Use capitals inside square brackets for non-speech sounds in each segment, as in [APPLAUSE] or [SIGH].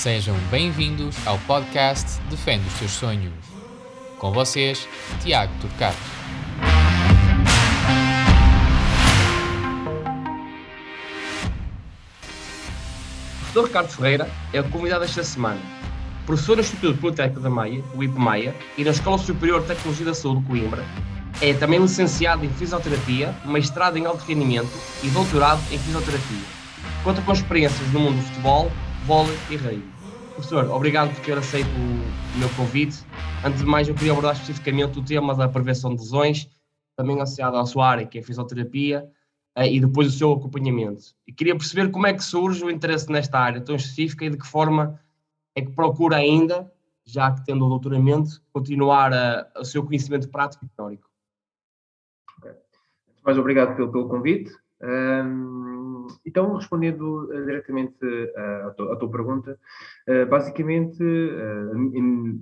Sejam bem-vindos ao podcast Defende os Seus Sonhos. Com vocês, Tiago Turcato. Professor Ricardo Ferreira é o convidado esta semana. Professor no Instituto Politécnico da Maia, o e na Escola Superior de Tecnologia da Saúde de Coimbra. É também licenciado em Fisioterapia, mestrado em Alto Rendimento e doutorado em Fisioterapia. Conta com experiências no mundo do futebol, vôlei e rei. Professor, obrigado por ter aceito o meu convite. Antes de mais, eu queria abordar especificamente o tema da prevenção de lesões, também associado à sua área, que é a fisioterapia, eh, e depois o seu acompanhamento. E queria perceber como é que surge o interesse nesta área tão específica e de que forma é que procura ainda, já que tendo o doutoramento, continuar a, o seu conhecimento prático e teórico. Mais obrigado pelo, pelo convite. Então, respondendo uh, diretamente uh, à, tua, pergunta, uh, basicamente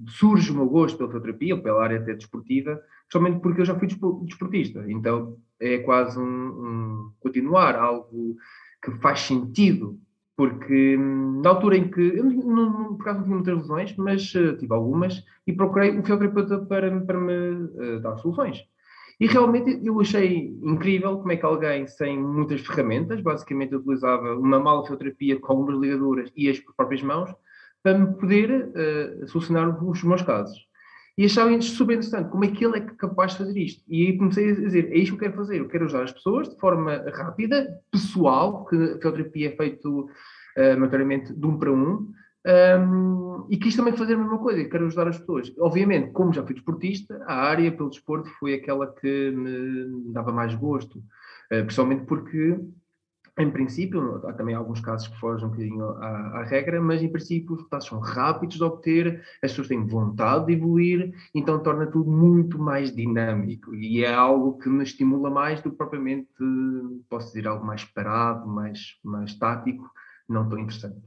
surge o meu gosto pela fisioterapia, ou pela área até desportiva, somente porque eu já fui desportista. Então, é quase um, um continuar, algo que faz sentido porque hum, na altura em que, eu não, não, por acaso não tinha muitas lesões, mas tive algumas, e procurei um fisioterapeuta para, para me dar soluções. E realmente eu achei incrível como é que alguém sem muitas ferramentas, basicamente utilizava uma mala fisioterapia com algumas ligaduras e as próprias mãos, para me poder uh, solucionar os meus casos. E achava super interessante como é que ele é capaz de fazer isto. E aí comecei a dizer, é isto que eu quero fazer, eu quero ajudar as pessoas de forma rápida, pessoal, que a fisioterapia é feito uh, de um para um, um, e quis também fazer a mesma coisa, quero ajudar as pessoas. Obviamente, como já fui desportista, a área pelo desporto foi aquela que me dava mais gosto, uh, principalmente porque, em princípio, há também alguns casos que fogem um bocadinho à, à, regra, mas em princípio os resultados são rápidos de obter, as pessoas têm vontade de evoluir, então torna tudo muito mais dinâmico e é algo que me estimula mais do que propriamente, posso dizer, algo mais parado, mais, mais tático, não tão interessante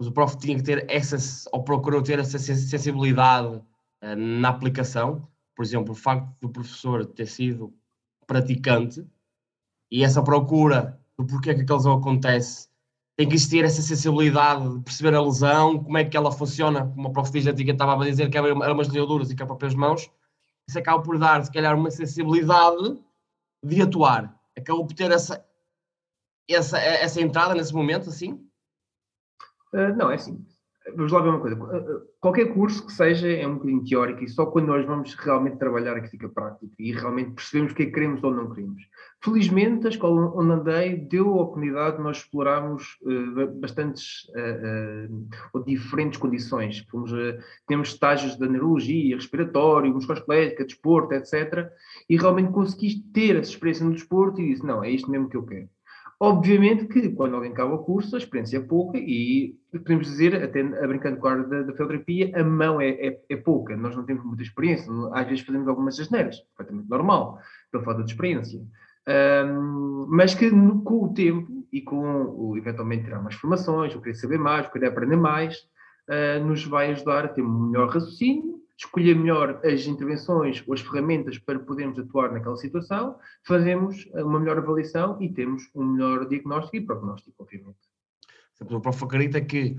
mas o prof tinha que ter essa, ou procurou ter essa sensibilidade uh, na aplicação. Por exemplo, o facto do professor ter sido praticante e essa procura do porquê que aquela lesão acontece, tem que existir essa sensibilidade de perceber a lesão, como é que ela funciona, como a prof diz antiga estava a dizer que eram umas leaduras e que é próprias mãos, isso acaba por dar, se calhar, uma sensibilidade de atuar. Acabou por ter essa, essa, essa entrada nesse momento, assim, Uh, não, é assim. Vamos lá ver uma coisa. Uh, qualquer curso que seja é um bocadinho teórico e só quando nós vamos realmente trabalhar é que fica prático e realmente percebemos o que é que queremos ou não queremos. Felizmente, a escola onde andei deu a oportunidade de nós explorarmos uh, bastantes ou diferentes condições. Fomos, temos estágios de neurologia, respiratório, musculoesquelética, desporto, etc. E realmente consegui ter essa experiência no desporto e disse, não, é isto mesmo que eu quero. Obviamente que quando alguém acaba o curso, a experiência é pouca e podemos dizer, até a brincando com a área da, da fisioterapia, a mão é, é, é, pouca, nós não temos muita experiência, às vezes fazemos algumas asneiras, perfeitamente normal, pela falta de experiência. Um, mas que no, com o tempo e com o, eventualmente tirar mais formações, ou querer saber mais, ou querer aprender mais, uh, nos vai ajudar a ter um melhor raciocínio escolher melhor as intervenções ou as ferramentas para podermos atuar naquela situação, fazemos uma melhor avaliação e temos um melhor diagnóstico e prognóstico, obviamente. O prof. acredita que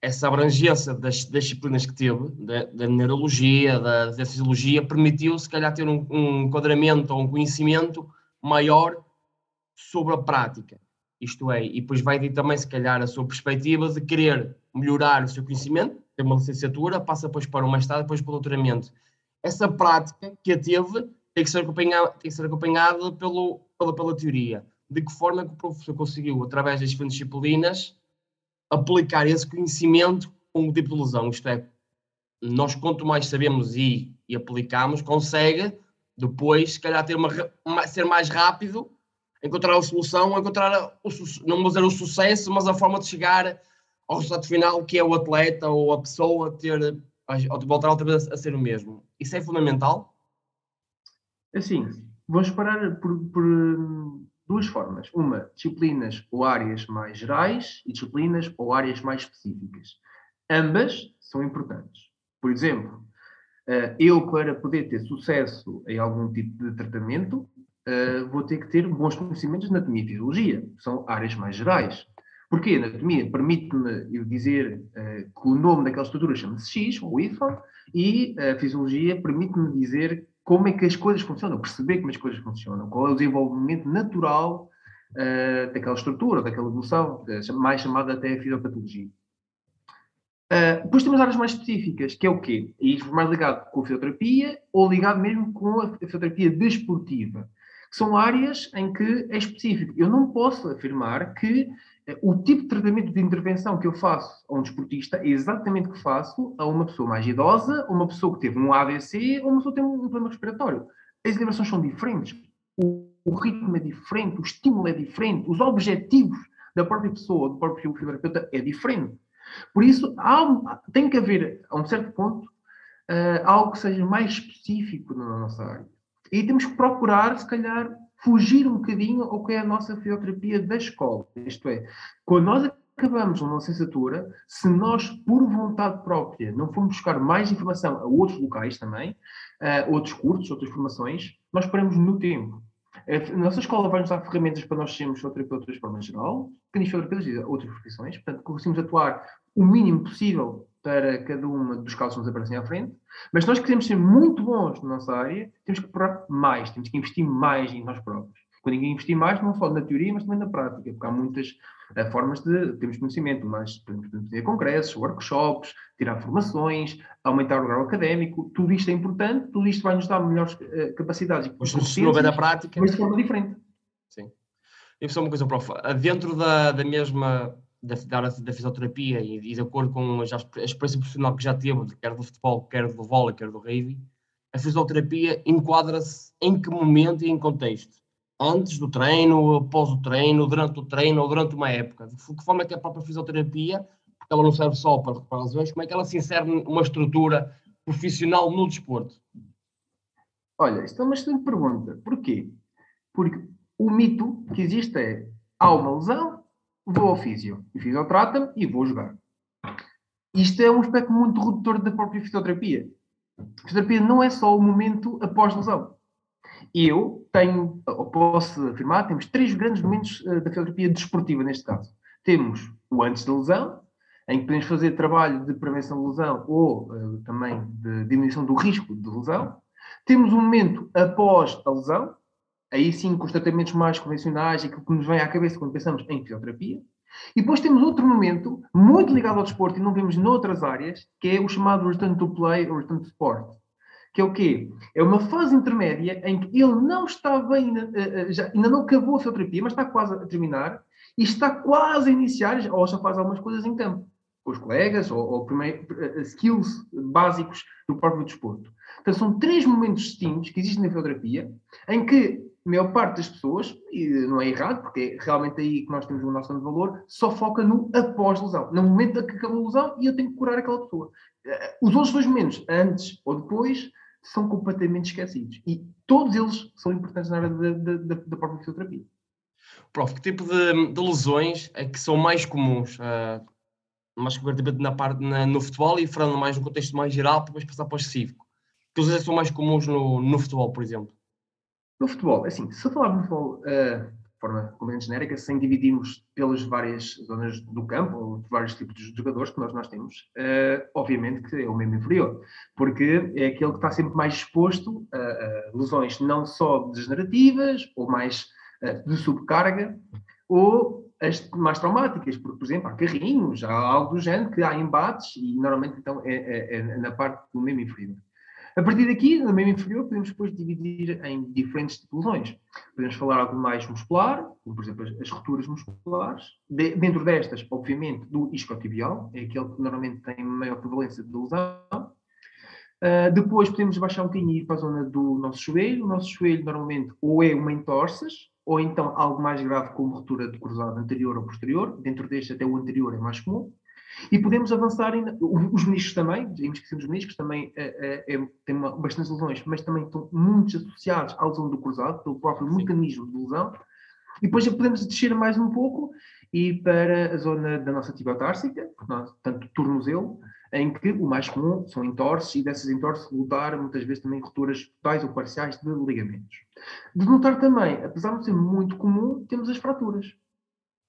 essa abrangência das, das disciplinas que teve, da, da neurologia, da, da fisiologia, permitiu, se calhar, ter um, um enquadramento ou um conhecimento maior sobre a prática. Isto é, e depois vai ter também, se calhar, a sua perspectiva de querer melhorar o seu conhecimento, tem uma licenciatura, passa depois para o mestrado, depois para o doutoramento. Essa prática que a teve tem que ser acompanhada, tem que ser acompanhada pelo, pela, pela teoria. De que forma é que o professor conseguiu, através das diferentes disciplinas, aplicar esse conhecimento com o tipo de lesão? Isto é, nós quanto mais sabemos e, e aplicamos, consegue depois, se calhar, ter uma, ser mais rápido, encontrar a solução, encontrar, o, não vou dizer o sucesso, mas a forma de chegar ao resultado final, que é o atleta ou a pessoa ter, ou voltar outra vez a ser o mesmo. Isso é fundamental? Assim, vamos parar por, por duas formas. Uma, disciplinas ou áreas mais gerais e disciplinas ou áreas mais específicas. Ambas são importantes. Por exemplo, eh, eu, para poder ter sucesso em algum tipo de tratamento, eh, vou ter que ter bons conhecimentos de anatomia e fisiologia. São áreas mais gerais. Porque a anatomia permite-me eu dizer uh, que o nome daquela estrutura chama-se X, ou Y, e a fisiologia permite-me dizer como é que as coisas funcionam, perceber como as coisas funcionam, qual é o desenvolvimento natural uh, daquela estrutura, daquela evolução, mais chamada até fisiopatologia. Uh, depois temos áreas mais específicas, que é o quê? E isso mais ligado com a fisioterapia ou ligado mesmo com a fisioterapia desportiva, são áreas em que é específico. Eu não posso afirmar que o tipo de tratamento de intervenção que eu faço a um desportista é exatamente o que faço a uma pessoa mais idosa, a uma pessoa que teve um AVC ou uma pessoa que tem um problema respiratório. As intervenções são diferentes. O, o ritmo é diferente, o estímulo é diferente, os objetivos da própria pessoa, do próprio fisioterapeuta é diferente. Por isso, há, tem que haver, a um certo ponto, uh, algo que seja mais específico na nossa área. E temos que procurar, se calhar, fugir um bocadinho ao que é a nossa fisioterapia da escola. Isto é, quando nós acabamos uma licenciatura, se nós, por vontade própria, não formos buscar mais informação a outros locais também, uh, outros cursos, outras formações, nós paramos no tempo. A nossa escola vai nos dar ferramentas para nós sermos fisioterapeutas de forma geral, fisioterapeutas e outras profissões, portanto, conseguimos atuar o mínimo possível para cada uma dos casos que nos aparecem à frente, mas nós queremos ser muito bons na nossa área, temos que procurar mais, temos que investir mais em nós próprios. Quando ninguém investir mais, não só na teoria, mas também na prática, porque há muitas uh, formas de termos conhecimento, mas podemos fazer congressos, workshops, tirar formações, aumentar o grau académico, tudo isto é importante, tudo isto vai nos dar melhores uh, capacidades. Mas se não houver a prática... Mas de forma diferente. Sim. E só uma coisa, prof. Dentro da, da mesma da, da, da fisioterapia e, e, de acordo com a, a experiência profissional que já teve, quer do futebol, quer do vôlei, quer do rugby, a fisioterapia enquadra-se em que momento e em contexto? Antes do treino, após o treino, durante o treino ou durante uma época? De que forma é que a própria fisioterapia, porque ela não serve só para reparar lesões, como é que ela se insere numa estrutura profissional no desporto? Olha, isto é uma excelente pergunta. Porquê? Porque o mito que existe é há uma lesão, vou ao físio. O físio trata-me e vou jogar. Isto é um aspecto muito redutor da própria fisioterapia. A fisioterapia não é só o momento após lesão. Eu tenho, ou posso afirmar, temos três grandes momentos uh, da fisioterapia desportiva neste caso. Temos o antes da lesão, em que podemos fazer trabalho de prevenção de lesão ou uh, também de diminuição do risco de lesão. Temos o momento após a lesão, aí sim com os tratamentos mais convencionais, aquilo que nos vem à cabeça quando pensamos em fisioterapia. E depois temos outro momento, muito ligado ao desporto, e não vemos noutras áreas, que é o chamado return to play ou return to sport. Que é o quê? É uma fase intermédia em que ele não está bem, eh, eh, já, ainda não acabou a fisioterapia, mas está quase a terminar, e está quase a iniciar, ou já faz algumas coisas em campo, com os colegas, ou, ou primeiro, eh, skills básicos do próprio desporto. Então são três momentos distintos que existem na fisioterapia, em que a maior parte das pessoas, e não é errado, porque é realmente aí que nós temos o nosso de valor, só foca no após-lesão, no momento que acabou a lesão e eu tenho que curar aquela pessoa. Eh, os outros dois momentos, antes ou depois, são completamente esquecidos. E todos eles são importantes na área da, da, da própria fisioterapia. Prof, que tipo de, de, lesões é que são mais comuns? Uh, mais concretamente na parte, na, no futebol e falando mais no contexto mais geral, depois passar para o específico. Que lesões é são mais comuns no, no futebol, por exemplo? No futebol, assim, se falarmos de futebol uh, de forma completamente genérica, sem dividirmos pelas várias zonas do campo, ou vários tipos de jogadores que nós, nós temos, uh, obviamente que é o mesmo inferior, porque é aquele que está sempre mais exposto a, a lesões não só degenerativas, ou mais uh, de subcarga, ou as mais traumáticas, porque, por exemplo, há carrinhos, há algo do género, que há embates, e normalmente então é, é, é na parte do mesmo inferior. A partir daqui, no meio inferior, podemos depois dividir em diferentes tipos. Podemos falar algo mais muscular, como por exemplo as, rupturas musculares. De, dentro destas, obviamente, do isquiotibial, é aquele que normalmente tem maior prevalência de lesão. Uh, depois podemos baixar um bocadinho e ir para a zona do nosso joelho. O nosso joelho normalmente ou é uma entorses, ou então algo mais grave como ruptura de cruzado anterior ou posterior. Dentro deste até o anterior é mais comum. E podemos avançar, em, os meniscos também, vimos que os meniscos também é, é, têm uma, bastantes lesões, mas também estão muito associados à lesão do cruzado, pelo próprio Sim. mecanismo de lesão. E depois já podemos descer mais um pouco e para a zona da nossa tibiotársica, portanto, tornozelo, em que o mais comum são entorces e dessas entorces lutar muitas vezes também rupturas totais ou parciais de ligamentos. De notar também, apesar de ser muito comum, temos as fraturas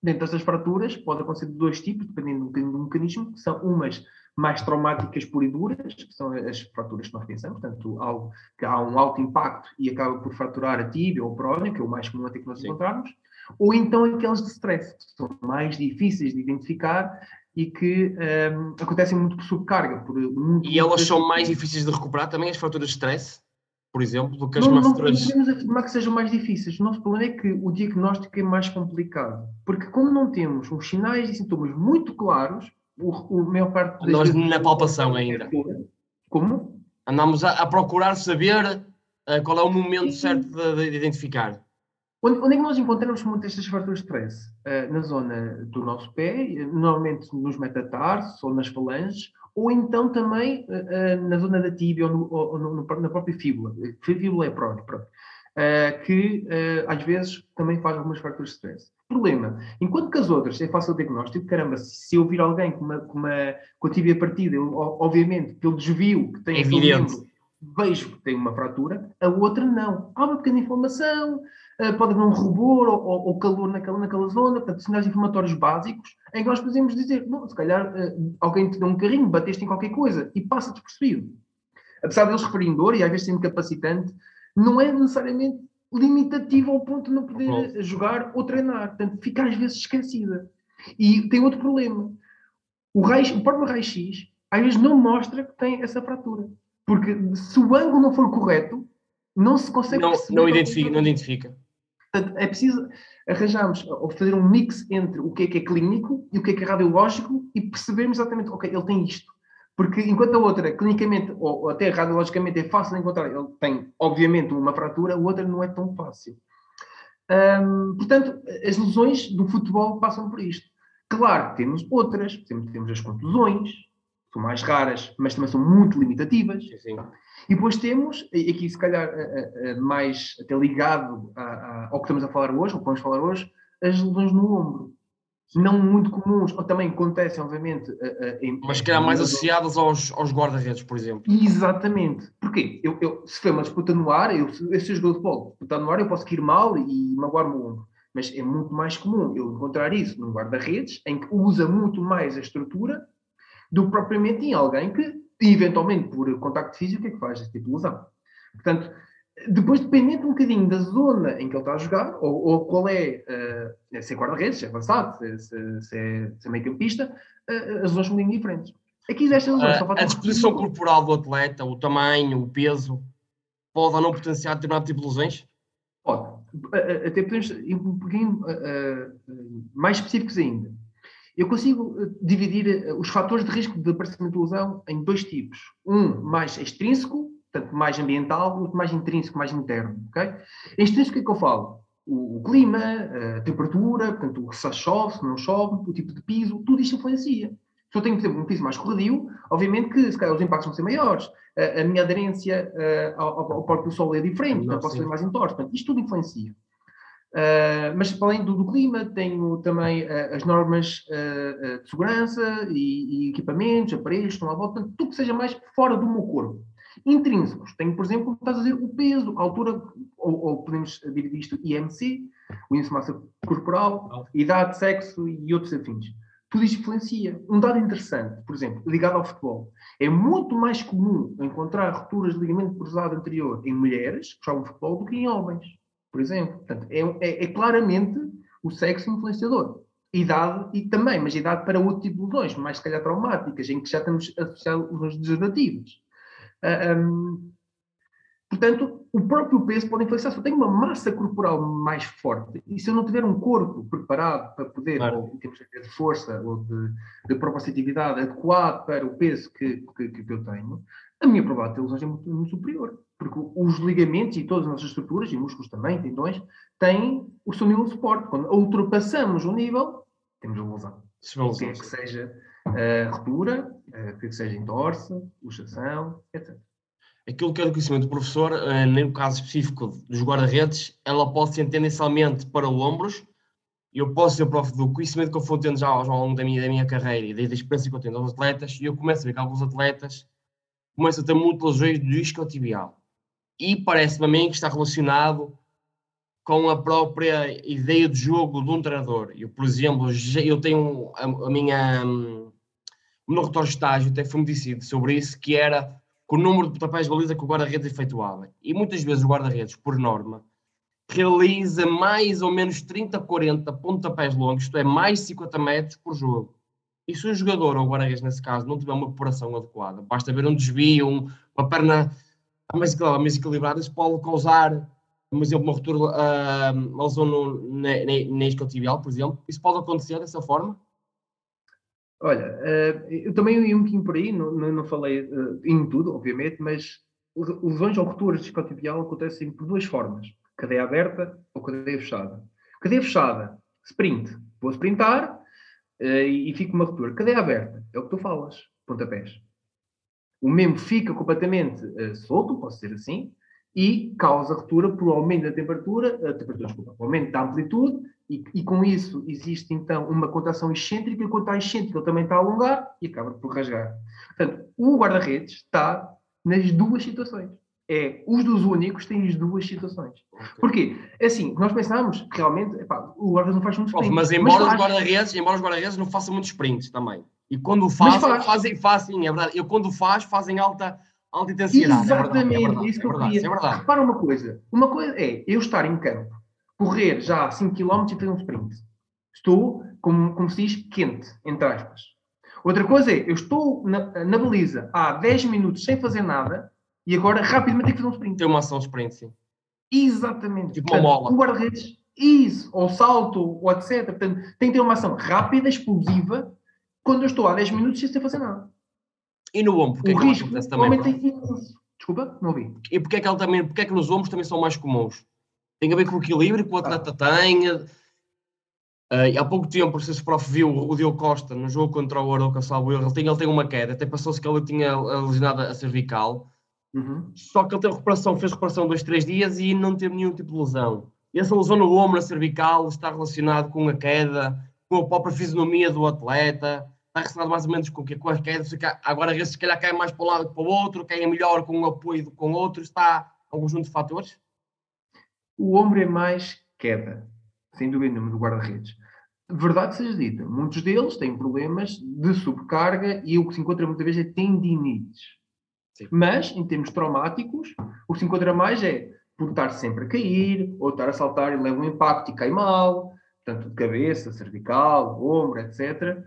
Dentro dessas fraturas, pode acontecer de dois tipos, dependendo bocadinho do mecanismo, que são umas mais traumáticas por e duras, que são as fraturas que nós pensamos, portanto, algo que há um alto impacto e acaba por fraturar a tíbia ou o prónio, que é o mais comum até que nós Sim. encontrarmos, ou então aquelas de stress, que são mais difíceis de identificar e que um, acontecem muito por subcarga. Por muito, e elas são mais difíceis de recuperar também, as fraturas de stress? Por exemplo, do que as não. Não podemos afirmar que sejam mais difíceis. O nosso problema é que o diagnóstico é mais complicado. Porque como não temos os sinais e sintomas muito claros, o, o maior parte Nós na palpação ainda. Como? Andamos a, a procurar saber uh, qual é o momento certo de, de identificar. Onde, onde, é que nós encontramos muitas destas fraturas de stress? Uh, na zona do nosso pé, normalmente nos metatarsos ou nas falanges, ou então também uh, uh, na zona da tíbia ou, no, ou no, na própria fíbula. Fíbula é própria, pronto. que às vezes também faz algumas fraturas de stress. Problema, enquanto que as outras é fácil o diagnóstico, caramba, se eu vir alguém com uma, com uma com a tíbia partida, eu, obviamente, pelo desvio que tem é evidente. Membro, vejo que tem uma fratura, a outra não. Há uma pequena inflamação, pode haver um rubor ou, ou, ou, calor naquela, naquela zona, portanto, sinais inflamatórios básicos, em que nós podemos dizer, bom, se calhar uh, alguém te deu um carrinho, bateste em qualquer coisa e passa despercebido. Apesar deles referirem dor e às vezes sendo capacitante, não é necessariamente limitativo ao ponto de não poder jogar ou treinar. Portanto, fica às vezes esquecida. E tem outro problema. O, raio, o próprio raio-x às vezes não mostra que tem essa fratura. Porque se o ângulo não for correto, não se consegue não, Não identifica, não identifica. Portanto, é preciso arranjarmos ou fazer um mix entre o que é que é clínico e o que é que é radiológico e percebermos exatamente, ok, ele tem isto. Porque enquanto a outra, clinicamente ou até radiologicamente, é fácil de encontrar, ele tem, obviamente, uma fratura, a outra não é tão fácil. Hum, portanto, as lesões do futebol passam por isto. Claro, temos outras, temos, temos as contusões, são mais raras, mas também são muito limitativas. Sim. E depois temos, aqui se calhar mais até ligado ao que estamos a falar hoje, ou que vamos falar hoje, as lesões no ombro. Não muito comuns, ou também acontecem, obviamente. Em, Mas que eram mais associadas aos, aos guarda-redes, por exemplo. Exatamente. Porquê? Eu, eu, se for uma disputa no ar, eu, se eu jogador de futebol, disputar no ar, eu posso ir mal e magoar-me o ombro. Mas é muito mais comum eu encontrar isso num guarda-redes, em que usa muito mais a estrutura do que propriamente em alguém que eventualmente por contacto físico é que faz esse tipo de lesão. Portanto, depois dependendo um bocadinho da zona em que ele está a jogar, ou, ou qual é, uh, se é guarda-redes, se é avançado, se, se, se, é, se é meio campista, uh, as lesões são bem diferentes. Aqui lesões, uh, A disposição um... corporal do atleta, o tamanho, o peso, pode ou não potenciar determinado tipo de lesões? Pode. Até podemos ir um bocadinho mais específicos ainda. Eu consigo eh, dividir eh, os fatores de risco de aparecimento de lesão em dois tipos. Um mais extrínseco, portanto mais ambiental, outro mais intrínseco, mais interno. Okay? Extrínseco, o que é que eu falo? O, o clima, a temperatura, portanto, se chove, se não chove, o tipo de piso, tudo isto influencia. Se eu tenho, por exemplo, um piso mais corredio, obviamente que se calhar os impactos vão ser maiores. A, a minha aderência uh, ao, ao próprio solo é diferente, não, posso ser mais entorse. Portanto, isto tudo influencia. Uh, mas para além do, do, clima, tenho também uh, as normas uh, de segurança e, e, equipamentos, aparelhos, estão à volta, tudo que seja mais fora do meu corpo. Intrínsecos, tenho, por exemplo, estás a dizer, o peso, a altura, ou, ou podemos dividir isto IMC, o índice de massa corporal, idade, sexo e outros afins. Tudo isto influencia. Um dado interessante, por exemplo, ligado ao futebol, é muito mais comum encontrar rupturas de ligamento cruzado anterior em mulheres que jogam futebol do que em homens por exemplo. Portanto, é, é, é claramente o sexo influenciador. Idade e também, mas idade para outro tipo de lesões, mais se calhar traumáticas, em que já estamos associados lesões degenerativas. Uh, ah, um, portanto, o próprio peso pode influenciar. Se eu tenho uma massa corporal mais forte e se eu não tiver um corpo preparado para poder, claro. ou em termos de força ou de, de propositividade adequado para o peso que, que, que eu tenho, a minha probabilidade de lesões é muito, muito superior porque os ligamentos e todas as nossas estruturas, e músculos também, tendões, têm o seu nível de suporte. Quando ultrapassamos o nível, temos uma lesão. Quer que seja uh, ruptura, uh, que seja entorse, luxação, etc. Aquilo que é do conhecimento do professor, uh, no caso específico dos guarda-redes, ela pode ser tendencialmente para ombros. Eu posso ser prof do conhecimento que eu fui tendo já ao longo da minha, da minha carreira e da experiência que eu tenho aos atletas, e eu começo a ver que alguns atletas começam a ter muitas lesões do isquiotibial e parece-me a mim que está relacionado com a própria ideia de jogo de um treinador. Eu, por exemplo, eu tenho a, a minha. Um, o meu relatório de estágio até foi-me decidido sobre isso, que era com o número de papéis de baliza que o guarda-redes efetuava. E muitas vezes o guarda-redes, por norma, realiza mais ou menos 30, 40 pontapés longos, isto é, mais de 50 metros por jogo. E se o jogador, ou o guarda-redes nesse caso, não tiver uma preparação adequada, basta ver um desvio, um, uma perna mais equilibrada, isso pode causar, por exemplo, uma ruptura, uh, lesão no, na, na isquiotibial, por exemplo. Isso pode acontecer dessa forma? Olha, uh, eu também ia um bocadinho por aí, não, não, não falei uh, em tudo, obviamente, mas lesões ou rupturas de isquiotibial acontecem por duas formas cadeia aberta ou cadeia fechada. Cadeia fechada, sprint. Vou sprintar uh, e, e fico uma ruptura. Cadeia aberta, é o que tu falas, pontapés. O membro fica completamente uh, solto, posso dizer assim, e causa ruptura por aumento da temperatura, uh, temperatura, desculpa, aumento da amplitude, e, e, com isso existe então uma contração excêntrica, e quando está excêntrica ele também está a alongar e acaba por rasgar. Portanto, o guarda-redes está nas duas situações é os dos únicos têm as duas situações. Okay. Porquê? É assim, nós pensámos realmente, epá, o guarda-redes não faz muito sprint. Mas embora mas os guarda-redes, embora os guarda-redes não façam muitos sprints também. E quando fazem, faz. fazem, fazem, é verdade. Eu quando faz, fazem alta, alta intensidade. Exatamente, é verdade, é isso que eu queria. É verdade. Repara uma coisa. Uma coisa é eu estar em campo, correr já 5 km e fazer um sprint. Estou, como, como se diz, quente, entre aspas. Outra coisa é, eu estou na, na baliza há 10 minutos sem fazer nada e agora rapidamente tem que fazer um sprint. Tem uma ação sprint, sim. Exatamente. Tipo Portanto, uma mola. Um guarda-redes, isso, ou salto, ou etc. Portanto, tem que ter uma ação rápida, explosiva, quando eu estou há 10 minutos sem fazer nada. E no ombro, porque o é que risco acontece também? Desculpa, não ouvi. E porque é que, ele também, porque é que nos ombros também são mais comuns? Tem a ver com o equilíbrio que o atleta ah. tem. Uh, há pouco tempo, se o prof viu o Diogo Costa no jogo contra o Aroca Salvo ele tem, ele tem uma queda, até passou-se que ele tinha lesionado a cervical Uhum. Só que ele teve recuperação, fez recuperação dois, três dias e não teve nenhum tipo de lesão. E essa lesão no ombro, na cervical, está relacionado com a queda, com a própria fisionomia do atleta, está relacionado mais ou menos com, que, com a queda. Agora, se calhar cai mais para um lado que para o outro, cai melhor com o apoio com o outro, está um conjunto de fatores? O ombro é mais queda, sem dúvida nenhuma, do guarda-redes. Verdade seja dita, muitos deles têm problemas de sobrecarga e o que se encontra muitas vezes é tendinites. Sim. Mas, em termos traumáticos, o que se encontra mais é por estar sempre a cair, ou estar a saltar e leva um impacto e cai mal, tanto de cabeça, cervical, ombro, etc.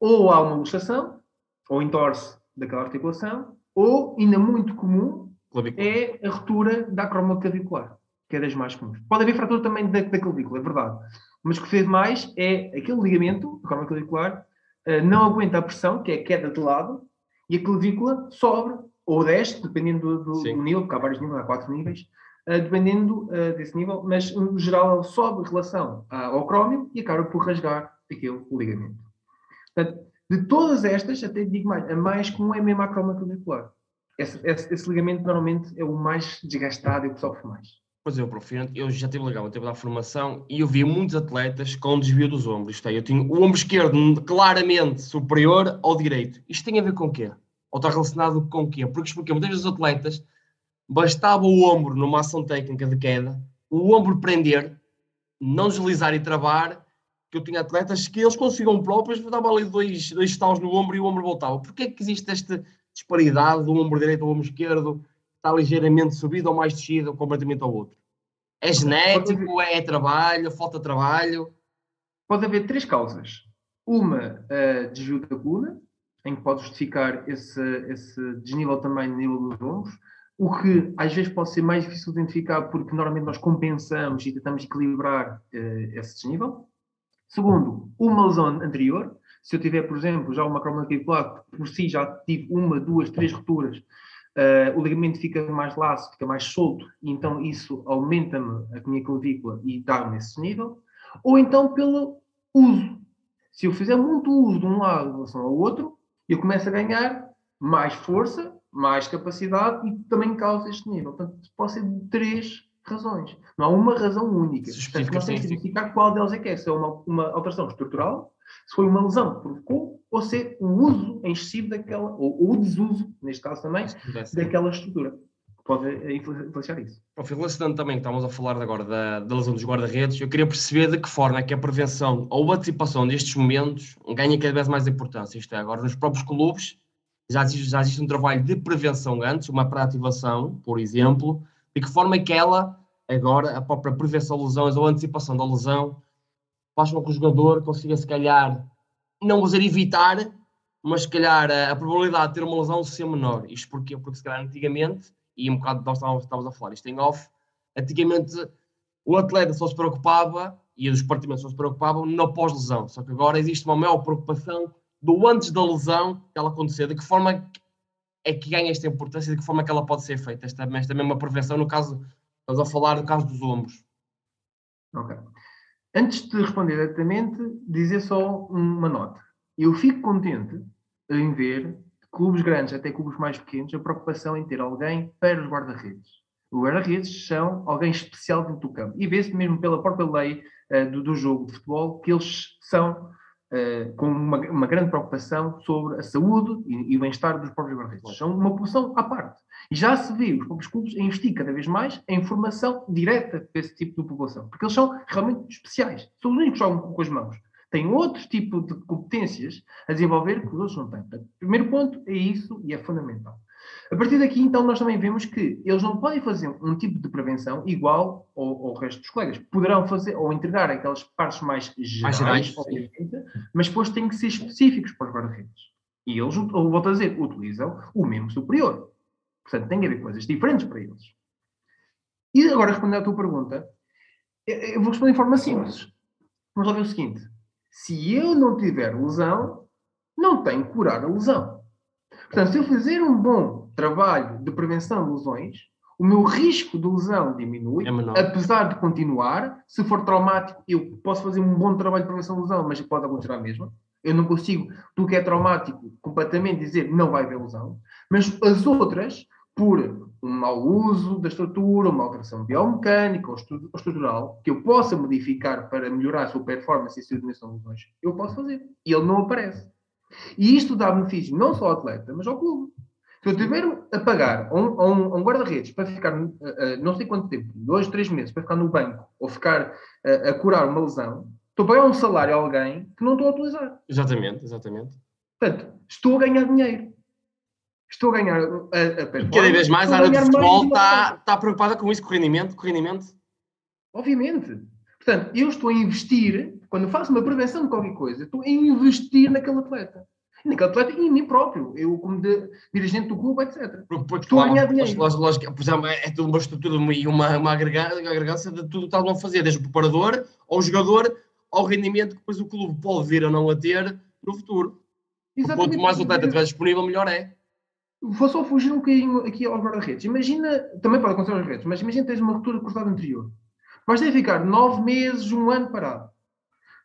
Ou há uma luxação, ou entorce daquela articulação, ou, ainda muito comum, é a ruptura da acromoclavicular, que é das mais comuns. Pode haver fratura também da, da clavícula, é verdade. Mas o que fez mais é aquele ligamento, acromoclavicular, uh, não aguenta a pressão, que é a queda de lado, e a clavícula sobe ou 10, dependendo do, do nível, porque há vários níveis, há quatro níveis, uh, dependendo uh, desse nível, mas no geral ele sobe em relação ao crómio e acaba por rasgar aquele ligamento. Portanto, de todas estas, até digo mais, a mais comum é mesmo a cromaclavicular. Esse, esse, esse, ligamento normalmente é o mais desgastado e o que sofre mais. Pois é, prof, eu já tive legal, eu tive da formação e eu vi muitos atletas com desvio dos ombros. Isto é, eu tinha o ombro esquerdo claramente superior ao direito. Isto tem a ver com o quê? Ou está relacionado com o quê? Porque, porque muitas vezes os atletas bastava o ombro numa ação técnica de queda, o ombro prender, não deslizar e travar, que eu tinha atletas que eles conseguiam próprios, dava ali dois, dois estalos no ombro e o ombro voltava. Porquê é que existe esta disparidade do ombro direito ao ombro esquerdo, está ligeiramente subido ou mais descido completamente ao outro? É genético, é trabalho, falta de trabalho? Pode haver três causas. Uma, uh, desvio da coluna, em que pode justificar esse, esse desnível também no nível dos ombros, o que às vezes pode ser mais difícil de identificar porque normalmente nós compensamos e tentamos equilibrar uh, esse desnível. Segundo, uma lesão anterior. Se eu tiver, por exemplo, já uma cromatopia por si já tive uma, duas, três rupturas, uh, o ligamento fica mais laço, fica mais solto, e então isso aumenta-me a minha clavícula e dá-me esse nível. Ou então pelo uso. Se eu fizer muito uso de um lado em relação ao outro, eu começo a ganhar mais força, mais capacidade e também causa este nível. Portanto, pode ser de três razões. Não há uma razão única. Portanto, nós temos que identificar qual delas é que é. Se é uma, uma alteração estrutural, se foi uma lesão que provocou, ou se é um uso excessivo daquela, ou, ou o desuso, neste caso também, daquela estrutura. pode influenciar isso. Relacionando também que estávamos a falar agora da, da lesão dos guarda-redes, eu queria perceber de que forma é que a prevenção ou a antecipação destes momentos ganha cada vez mais importância. Isto é, agora nos próprios clubes já existe, já existe um trabalho de prevenção antes, uma pré-ativação, por exemplo, de que forma é que ela, agora, a própria prevenção de lesões ou antecipação da lesão, faz com que o jogador consiga, se calhar, não dizer evitar, mas se calhar a, a, probabilidade de ter uma lesão ser menor. Isto porquê? Porque se calhar antigamente, e um bocado nós estávamos, estávamos a falar isto em off, antigamente o atleta só se preocupava, e os partimentos só se preocupavam no pós-lesão. Só que agora existe uma maior preocupação do antes da lesão que ela acontecer, de que forma é que ganha esta importância, de que forma é que ela pode ser feita, esta, esta mesma prevenção, no caso, estamos a falar do caso dos ombros. Ok. Antes de responder diretamente, dizer só uma nota. Eu fico contente em ver clubes grandes, até clubes mais pequenos, a preocupação em ter alguém para os guarda-redes. Os guarda-redes são alguém especial dentro do campo. E vê-se mesmo pela própria lei uh, do, do, jogo de futebol que eles são uh, com uma, uma, grande preocupação sobre a saúde e, e o bem-estar dos próprios guarda-redes. São uma população à parte. E já se vê os próprios clubes a investir cada vez mais em formação direta desse tipo de população. Porque eles são realmente especiais. São os únicos que jogam com as mãos têm outro tipo de competências a desenvolver que os outros não têm. Portanto, primeiro ponto é isso e é fundamental. A partir daqui, então, nós também vemos que eles não podem fazer um tipo de prevenção igual ao, ao resto dos colegas. Poderão fazer ou entregar aquelas partes mais gerais, mais gerais mas depois têm que ser específicos para os guarda-redes. E eles, ou volto a dizer, utilizam o mesmo superior. Portanto, tem que haver coisas diferentes para eles. E agora, respondendo à tua pergunta, eu vou responder de forma simples. Vamos lá ver o seguinte. Se eu não tiver lesão, não tenho que curar a lesão. Portanto, se eu fizer um bom trabalho de prevenção de lesões, o meu risco de lesão diminui, é apesar de continuar. Se for traumático, eu posso fazer um bom trabalho de prevenção de lesão, mas pode acontecer a mesma. Eu não consigo, tudo que é traumático, completamente dizer não vai haver lesão. Mas as outras, por um mau uso da estrutura, uma alteração biomecânica ou estrutural, que eu possa modificar para melhorar a sua performance e a sua dimensão de lesões, eu posso fazer. E ele não aparece. E isto dá benefício não só ao atleta, mas ao clube. Se eu tiver a pagar a um, um, um guarda-redes para ficar uh, uh, não sei quanto tempo, dois, três meses, para ficar no banco ou ficar uh, a curar uma lesão, estou a pagar um salário a alguém que não estou a utilizar. Exatamente, exatamente. Portanto, estou a ganhar dinheiro estou a ganhar a, a Cada vez mais a área de futebol está, está preocupada com isso, com o rendimento, com o rendimento. Obviamente. Portanto, eu estou a investir, quando faço uma prevenção de qualquer coisa, estou a investir naquele atleta. Naquele atleta e em mim próprio, eu como de, dirigente do clube, etc. Porque, estou claro, a ganhar dinheiro. Lógico, por exemplo, é, é tudo uma estrutura e uma, uma agregância de tudo o que estão a fazer, desde o preparador ao jogador, ao rendimento que depois o clube pode vir ou não a ter no futuro. Exatamente. Quanto mais o atleta estiver disponível, melhor é. Vou só fugir um bocadinho aqui aos guarda-redes. Imagina, também pode acontecer aos redes, mas imagina que tens uma ruptura cruzada anterior. Vais ter que ficar nove meses, um ano parado.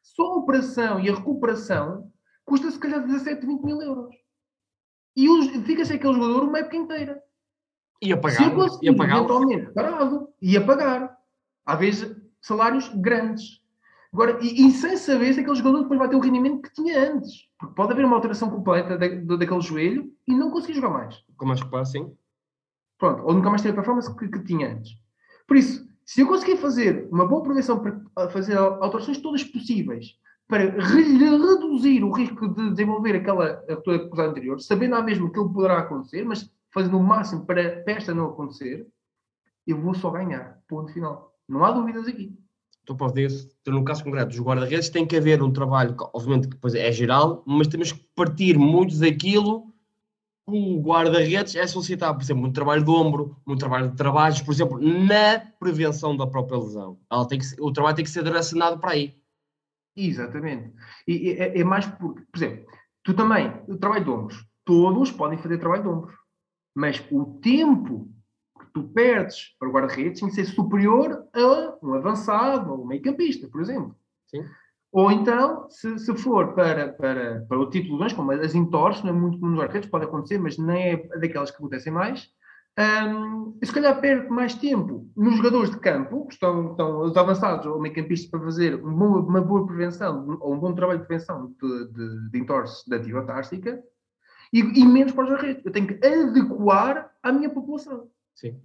Só a operação e a recuperação custa se calhar 17, 20 mil euros. E fica-se aquele jogador uma época inteira. E a pagar. Se eu conseguir, eventualmente, parado, e a pagar. Às vezes, salários grandes. Agora, e, e, sem saber se aquele jogador depois vai ter o rendimento que tinha antes. Porque pode haver uma alteração completa da, daquele joelho e não conseguir jogar mais. Com mais reparo, sim. Pronto, ou nunca mais ter a performance que, que, tinha antes. Por isso, se eu conseguir fazer uma boa prevenção para fazer alterações todas possíveis para re reduzir o risco de desenvolver aquela coisa anterior, sabendo à mesma que ele poderá acontecer, mas fazendo o máximo para, para esta não acontecer, eu vou só ganhar. Ponto final. Não há dúvidas aqui tu podes ter, no caso concreto dos guarda-redes, tem que haver um trabalho, obviamente que depois é geral, mas temos que partir muito daquilo que o guarda-redes é solicitar, por exemplo, muito trabalho de ombro, muito trabalho de trabalhos, por exemplo, na prevenção da própria lesão. Ela tem que, o trabalho tem que ser direcionado para aí. Exatamente. E é, é mais porque, por exemplo, tu também, o trabalho de ombros, todos podem fazer trabalho de ombros, mas o tempo tu perdes para o guarda-redes tem que ser superior a um avançado ou um meio-campista, por exemplo. Sim. Ou então, se, se for para, para, para o título 2, como as entorces, não é muito comum nos guarda-redes, pode acontecer, mas nem é daquelas que acontecem mais, um, se calhar perde mais tempo nos jogadores de campo, que estão, estão os avançados ou meio-campistas para fazer um bom, uma boa prevenção ou um bom trabalho de prevenção de, de, de entorse da ativa társtica, e, e menos para os guarda-redes. Eu tenho que adequar à minha população. Sim.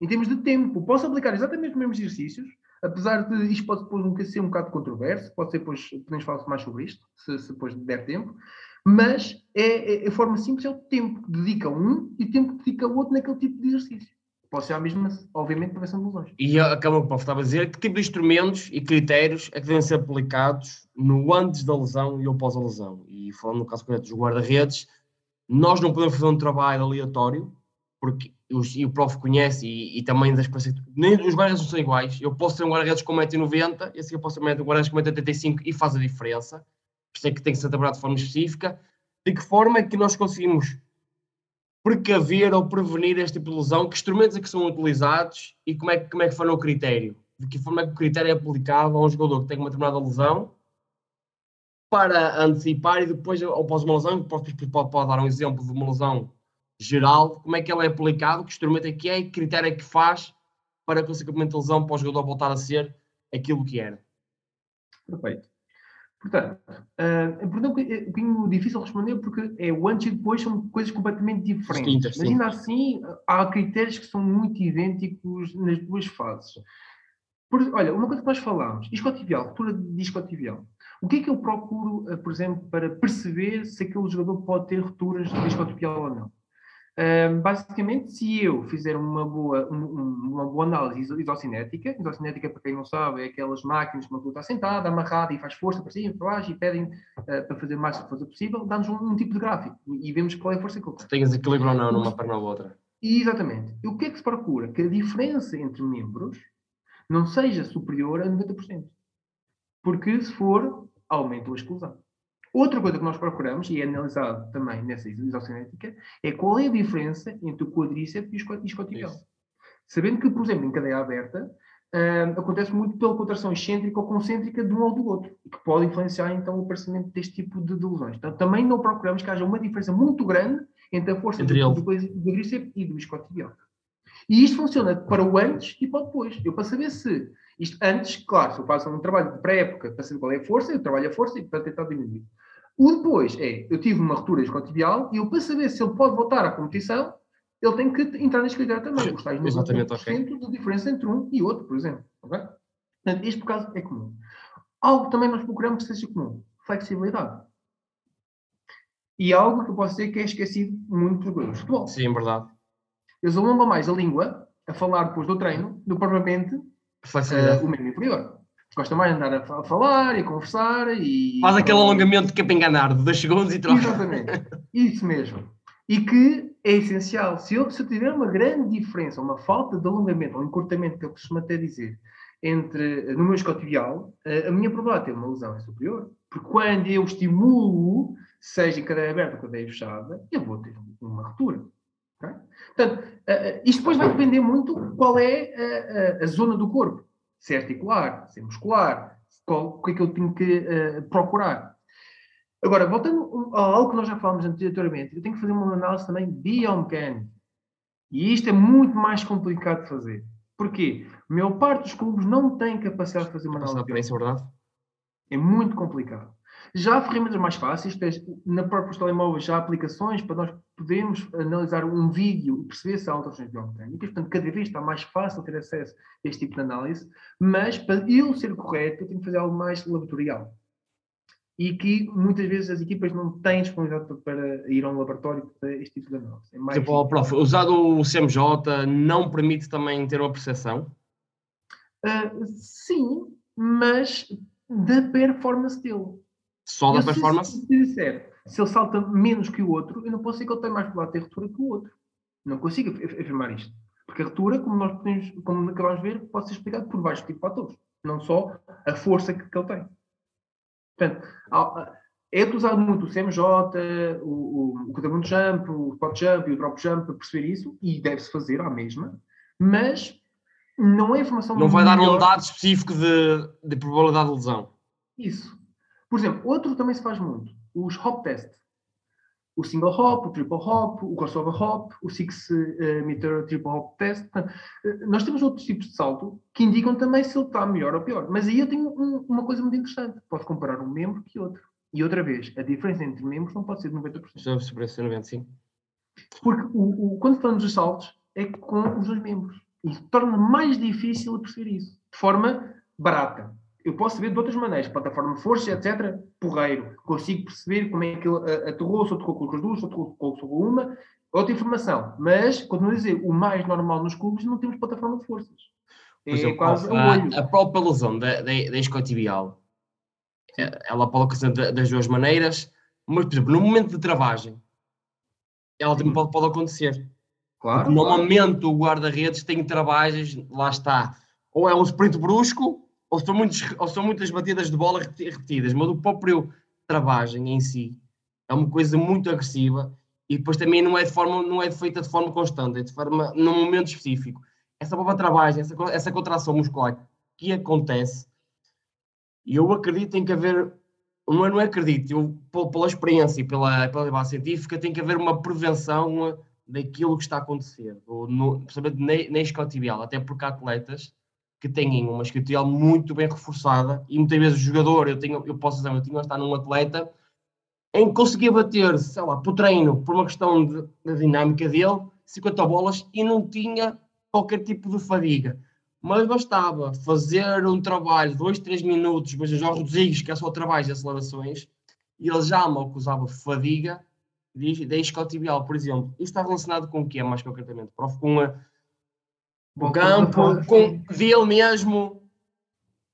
Em termos de tempo, posso aplicar exatamente os mesmos exercícios, apesar de isto pode depois ser um bocado controverso, pode ser depois, podemos falar mais sobre isto, se, se depois der tempo, mas é, é, a forma simples é o tempo que dedica um e o tempo que dedica o outro naquele tipo de exercício. Pode ser a mesma, obviamente, prevenção de lesões. E acaba o que estava a dizer, que tipo de instrumentos e critérios é que devem ser aplicados no antes da lesão e após a lesão? E falando no caso concreto dos guarda-redes, nós não podemos fazer um trabalho aleatório, porque os, e o prof conhece e, e também das nem os guarda-redes não são iguais. Eu posso ter um guarda-redes com 1,90m, esse eu posso ter um guarda-redes com 1,85m e faz a diferença. Por isso é que tem que ser trabalhado de forma específica. De que forma é que nós conseguimos precaver ou prevenir este tipo de lesão? Que instrumentos é que são utilizados e como é, que, como é que foi o critério? De que forma é que o critério é aplicável a um jogador que tem uma determinada lesão para antecipar e depois, após uma lesão, pode, pode, pode dar um exemplo de uma lesão geral, como é que ela é aplicado, que instrumento é que é e que critério é que faz para, consequentemente, a lesão para o jogador voltar a ser aquilo que era. Perfeito. Portanto, uh, é um pouquinho difícil responder porque é o antes e depois são coisas completamente diferentes. Distintas, Mas ainda assim, há critérios que são muito idênticos nas duas fases. Por, olha, uma coisa que nós falámos, iscotibial, ruptura de iscotibial. O que é que eu procuro, uh, por exemplo, para perceber se aquele jogador pode ter rupturas de iscotibial ou não? Basicamente, se eu fizer uma boa, um, uma boa análise isocinética, isocinética, para quem não sabe, é aquelas máquinas que uma pessoa está sentada, amarrada e faz força para cima, para baixo e pedem uh, para fazer mais força possível, dá-nos um, um, tipo de gráfico e vemos qual é a força que ele tem. Tem desequilíbrio ou não numa perna ou outra. Exatamente. E o que é que se procura? Que a diferença entre membros não seja superior a 90%. Porque se for, aumenta a exclusão. Outra coisa que nós procuramos, e é analisado também nessa isocinética, é qual é a diferença entre o quadríceps e o isquiotibial. Sabendo que, por exemplo, em cadeia aberta, uh, acontece muito pela contração excêntrica ou concêntrica de um ou do outro, que pode influenciar então o aparecimento deste tipo de, de lesões. Então, também não procuramos que haja uma diferença muito grande entre a força entre do, do, do quadríceps e do isquiotibial. E isto funciona para o antes e para o depois. Eu, para saber se isto antes, claro, se eu faço um trabalho de pré-época para saber qual é a força, eu trabalho a força e para tentar diminuir. O depois é, eu tive uma ruptura escotibial e eu, para saber se ele pode voltar à competição, ele tem que entrar neste critério também. Os tais 90% okay. de diferença entre um e outro, por exemplo. Okay? Portanto, este por caso é comum. Algo que também nós procuramos que seja comum, flexibilidade. E algo que eu posso dizer que é esquecido muito dos futebol. Sim, verdade. Eles alongam mais a língua a falar depois do treino do que propriamente uh, o membro inferior gosta mais de andar a falar e a conversar e. Faz aquele alongamento que é para enganar de 2 segundos e troca. Exatamente, isso mesmo. E que é essencial. Se eu, se eu tiver uma grande diferença, uma falta de alongamento ou encurtamento, que eu costumo até dizer, entre, no meu escotibial, a minha probabilidade de ter uma lesão é superior. Porque quando eu estimulo, seja em cadeia aberta ou cadeia fechada, eu vou ter uma ruptura. Okay? Portanto, isto depois vai depender muito qual é a, a, a zona do corpo se é articular, se é muscular, qual, o que é que eu tenho que uh, procurar. Agora, voltando a algo que nós já falámos anteriormente, eu tenho que fazer uma análise também biomecânica. E isto é muito mais complicado de fazer. Porquê? A maior parte dos clubes não tem capacidade de fazer uma análise biomecânica. É muito complicado. Já há ferramentas mais fáceis, na própria telemóvel já há aplicações para nós podermos analisar um vídeo e perceber se há alterações biomecânicas, portanto, cada vez está mais fácil ter acesso a este tipo de análise, mas para ele ser correto, eu tenho que fazer algo mais laboratorial. E que muitas vezes as equipas não têm disponibilidade para ir a um laboratório para este tipo de análise. É mais tipo, prof, usado o CMJ não permite também ter uma percepção? Uh, sim, mas da performance dele. Só da performance? Se, se, disser, se ele salta menos que o outro, eu não posso dizer que ele tem mais probabilidade de ter ruptura que o outro. Não consigo afirmar isto. Porque a ruptura, como nós podemos, como acabamos de ver, pode ser explicada por vários tipos de fatores. Não só a força que, que ele tem. Portanto, é utilizado muito o CMJ, o, o, o jump, o spot jump e o drop jump para perceber isso, e deve-se fazer à mesma, mas não é informação Não vai melhor. dar um dado específico de, de probabilidade de lesão. Isso. Por exemplo, outro também se faz muito, os hop test. O single hop, o triple hop, o crossover hop, o six uh, meter triple hop test. Uh, nós temos outros tipos de salto que indicam também se ele está melhor ou pior. Mas aí eu tenho um, uma coisa muito interessante. Posso comparar um membro que outro. E outra vez, a diferença entre membros não pode ser de 90%. Sobre 90, sim. Porque o, o, quando falamos dos saltos, é com os dois membros. e torna mais difícil perceber isso, de forma barata. Eu posso ver de outras maneiras, plataforma força, etc. Porreiro. Consigo perceber como é que ele aterrou, se aterrou com as duas, se aterrou com uma. Outra informação. Mas, continuo a dizer, o mais normal nos clubes não temos plataforma de forças. É exemplo, quase a, a, própria lesão da, da, da escotibial, é, ela pode acontecer das duas maneiras, mas, por exemplo, no momento de travagem, ela também pode, pode acontecer. Claro, normalmente claro. o guarda-redes tem travagens, lá está, ou é um sprint brusco, ou são, muitos, ou são muitas batidas de bola repetidas, mas o próprio travagem em si é uma coisa muito agressiva e depois também não é, de forma, não é feita de forma constante, é de forma, num momento específico. Essa própria travagem, essa, essa contração muscular que acontece, e eu acredito em que haver não, é, não acredito, eu, pela experiência e pela, pela base científica, tem que haver uma prevenção daquilo que está a acontecer, no, principalmente na, na escotibial, até porque há atletas que têm uma escotibial muito bem reforçada e muitas vezes o jogador, eu, tenho, eu posso dizer, eu tinha estar num atleta em que conseguia bater, sei lá, por treino, por uma questão de dinâmica dele, 50 bolas e não tinha qualquer tipo de fadiga mas bastava fazer um trabalho, dois, três minutos, mas o Jorge Rodrigues, que é só trabalho de acelerações, e ele já me acusava fadiga da escotibial, por exemplo. Isto está relacionado com o que é, mais concretamente? Prof, com a, o campo, com dele mesmo?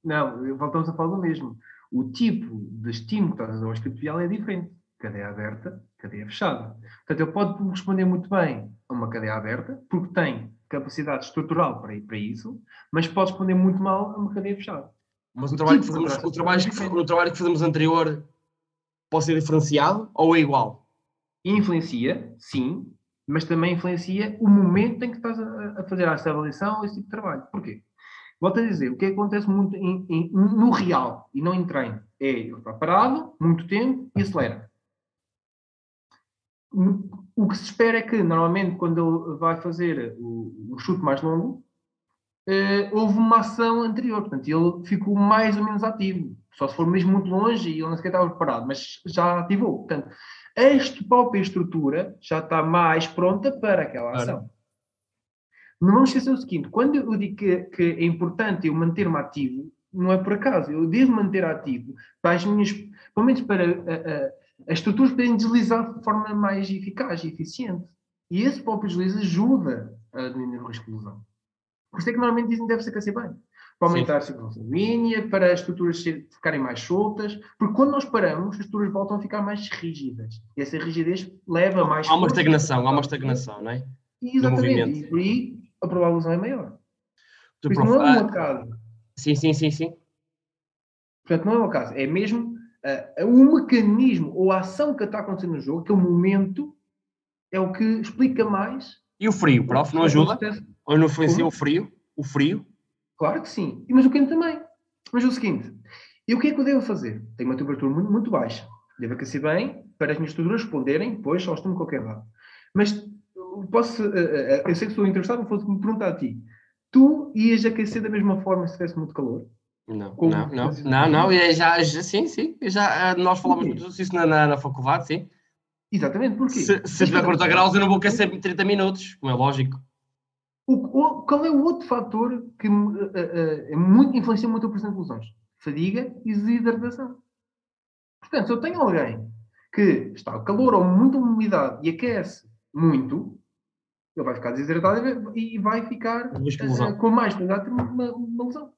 Não, voltamos a falar do mesmo. O tipo de estímulo que estás a dar ao escotibial é diferente. Cadeia aberta, cadeia fechada. Portanto, ele pode responder muito bem a uma cadeia aberta, porque tem capacidade estrutural para, para isso, mas pode responder muito mal a uma cadeia fechada. Mas o, trabalho, tipo que fazemos, o, trabalho que, o trabalho que fazemos anterior pode ser diferenciado ou é igual? Influencia, sim, mas também influencia o momento em que estás a, a fazer essa avaliação esse tipo de trabalho. Porquê? Volto a dizer, o que acontece muito em, em, no real e não em treino é ele está parado, muito tempo e acelera o que se espera é que, normalmente, quando ele vai fazer o, o chute mais longo, eh, houve uma ação anterior, portanto, ele ficou mais ou menos ativo. Só se for mesmo muito longe e ele não sequer estava preparado, mas já ativou. Portanto, a própria estrutura já está mais pronta para aquela ação. Não vamos esquecer o seguinte: quando eu digo que, que é importante eu manter-me ativo, não é por acaso. Eu devo manter ativo para as minhas, pelo menos para a, a, as estruturas podem deslizar de forma mais eficaz e eficiente. E esse próprio deslize ajuda a diminuir o risco de lesão. Por isso é que normalmente dizem que deve-se aquecer bem. Para aumentar Sim. a circulação sanguínea, para as estruturas ficarem mais soltas, porque quando nós paramos, as estruturas voltam a ficar mais rígidas. E essa rigidez leva mais. Há uma estagnação, há uma estagnação, não é? Exatamente. E aí a provável lesão é maior. Por isso não é um acaso. Sim, sim, sim, sim. Portanto, não é um acaso. É mesmo uh, o mecanismo ou a ação que está acontecendo no jogo, aquele momento, é o que explica mais. E o frio, prof, não ajuda? Ou não influencia o frio? O frio? Claro que sim. Mas o quente também. Mas o seguinte, e o que é que eu devo fazer? Tenho uma temperatura muito, muito baixa. Devo aquecer bem para as minhas estruturas responderem, depois só estou-me qualquer lado. Mas posso, uh, uh, eu sei que estou interessado, fosse me perguntar a ti. Tu ias aquecer da mesma forma se tivesse muito calor? Não, Como não, não, não, não, é já, já, sim, sim, já, eh, nós falamos muito disso na, na, na, faculdade, sim. Exatamente, porquê? Se, se tiver 40 graus eu não vou aquecer 30 minutos, como é lógico. O, qual é o outro fator que uh, uh, muito, influencia muito o processo de lesões? Fadiga e desidratação. Portanto, se eu tenho alguém que está a calor ou muita umidade e aquece muito, ele vai ficar desidratado e vai ficar uh, com mais probabilidade de uma, uma lesão.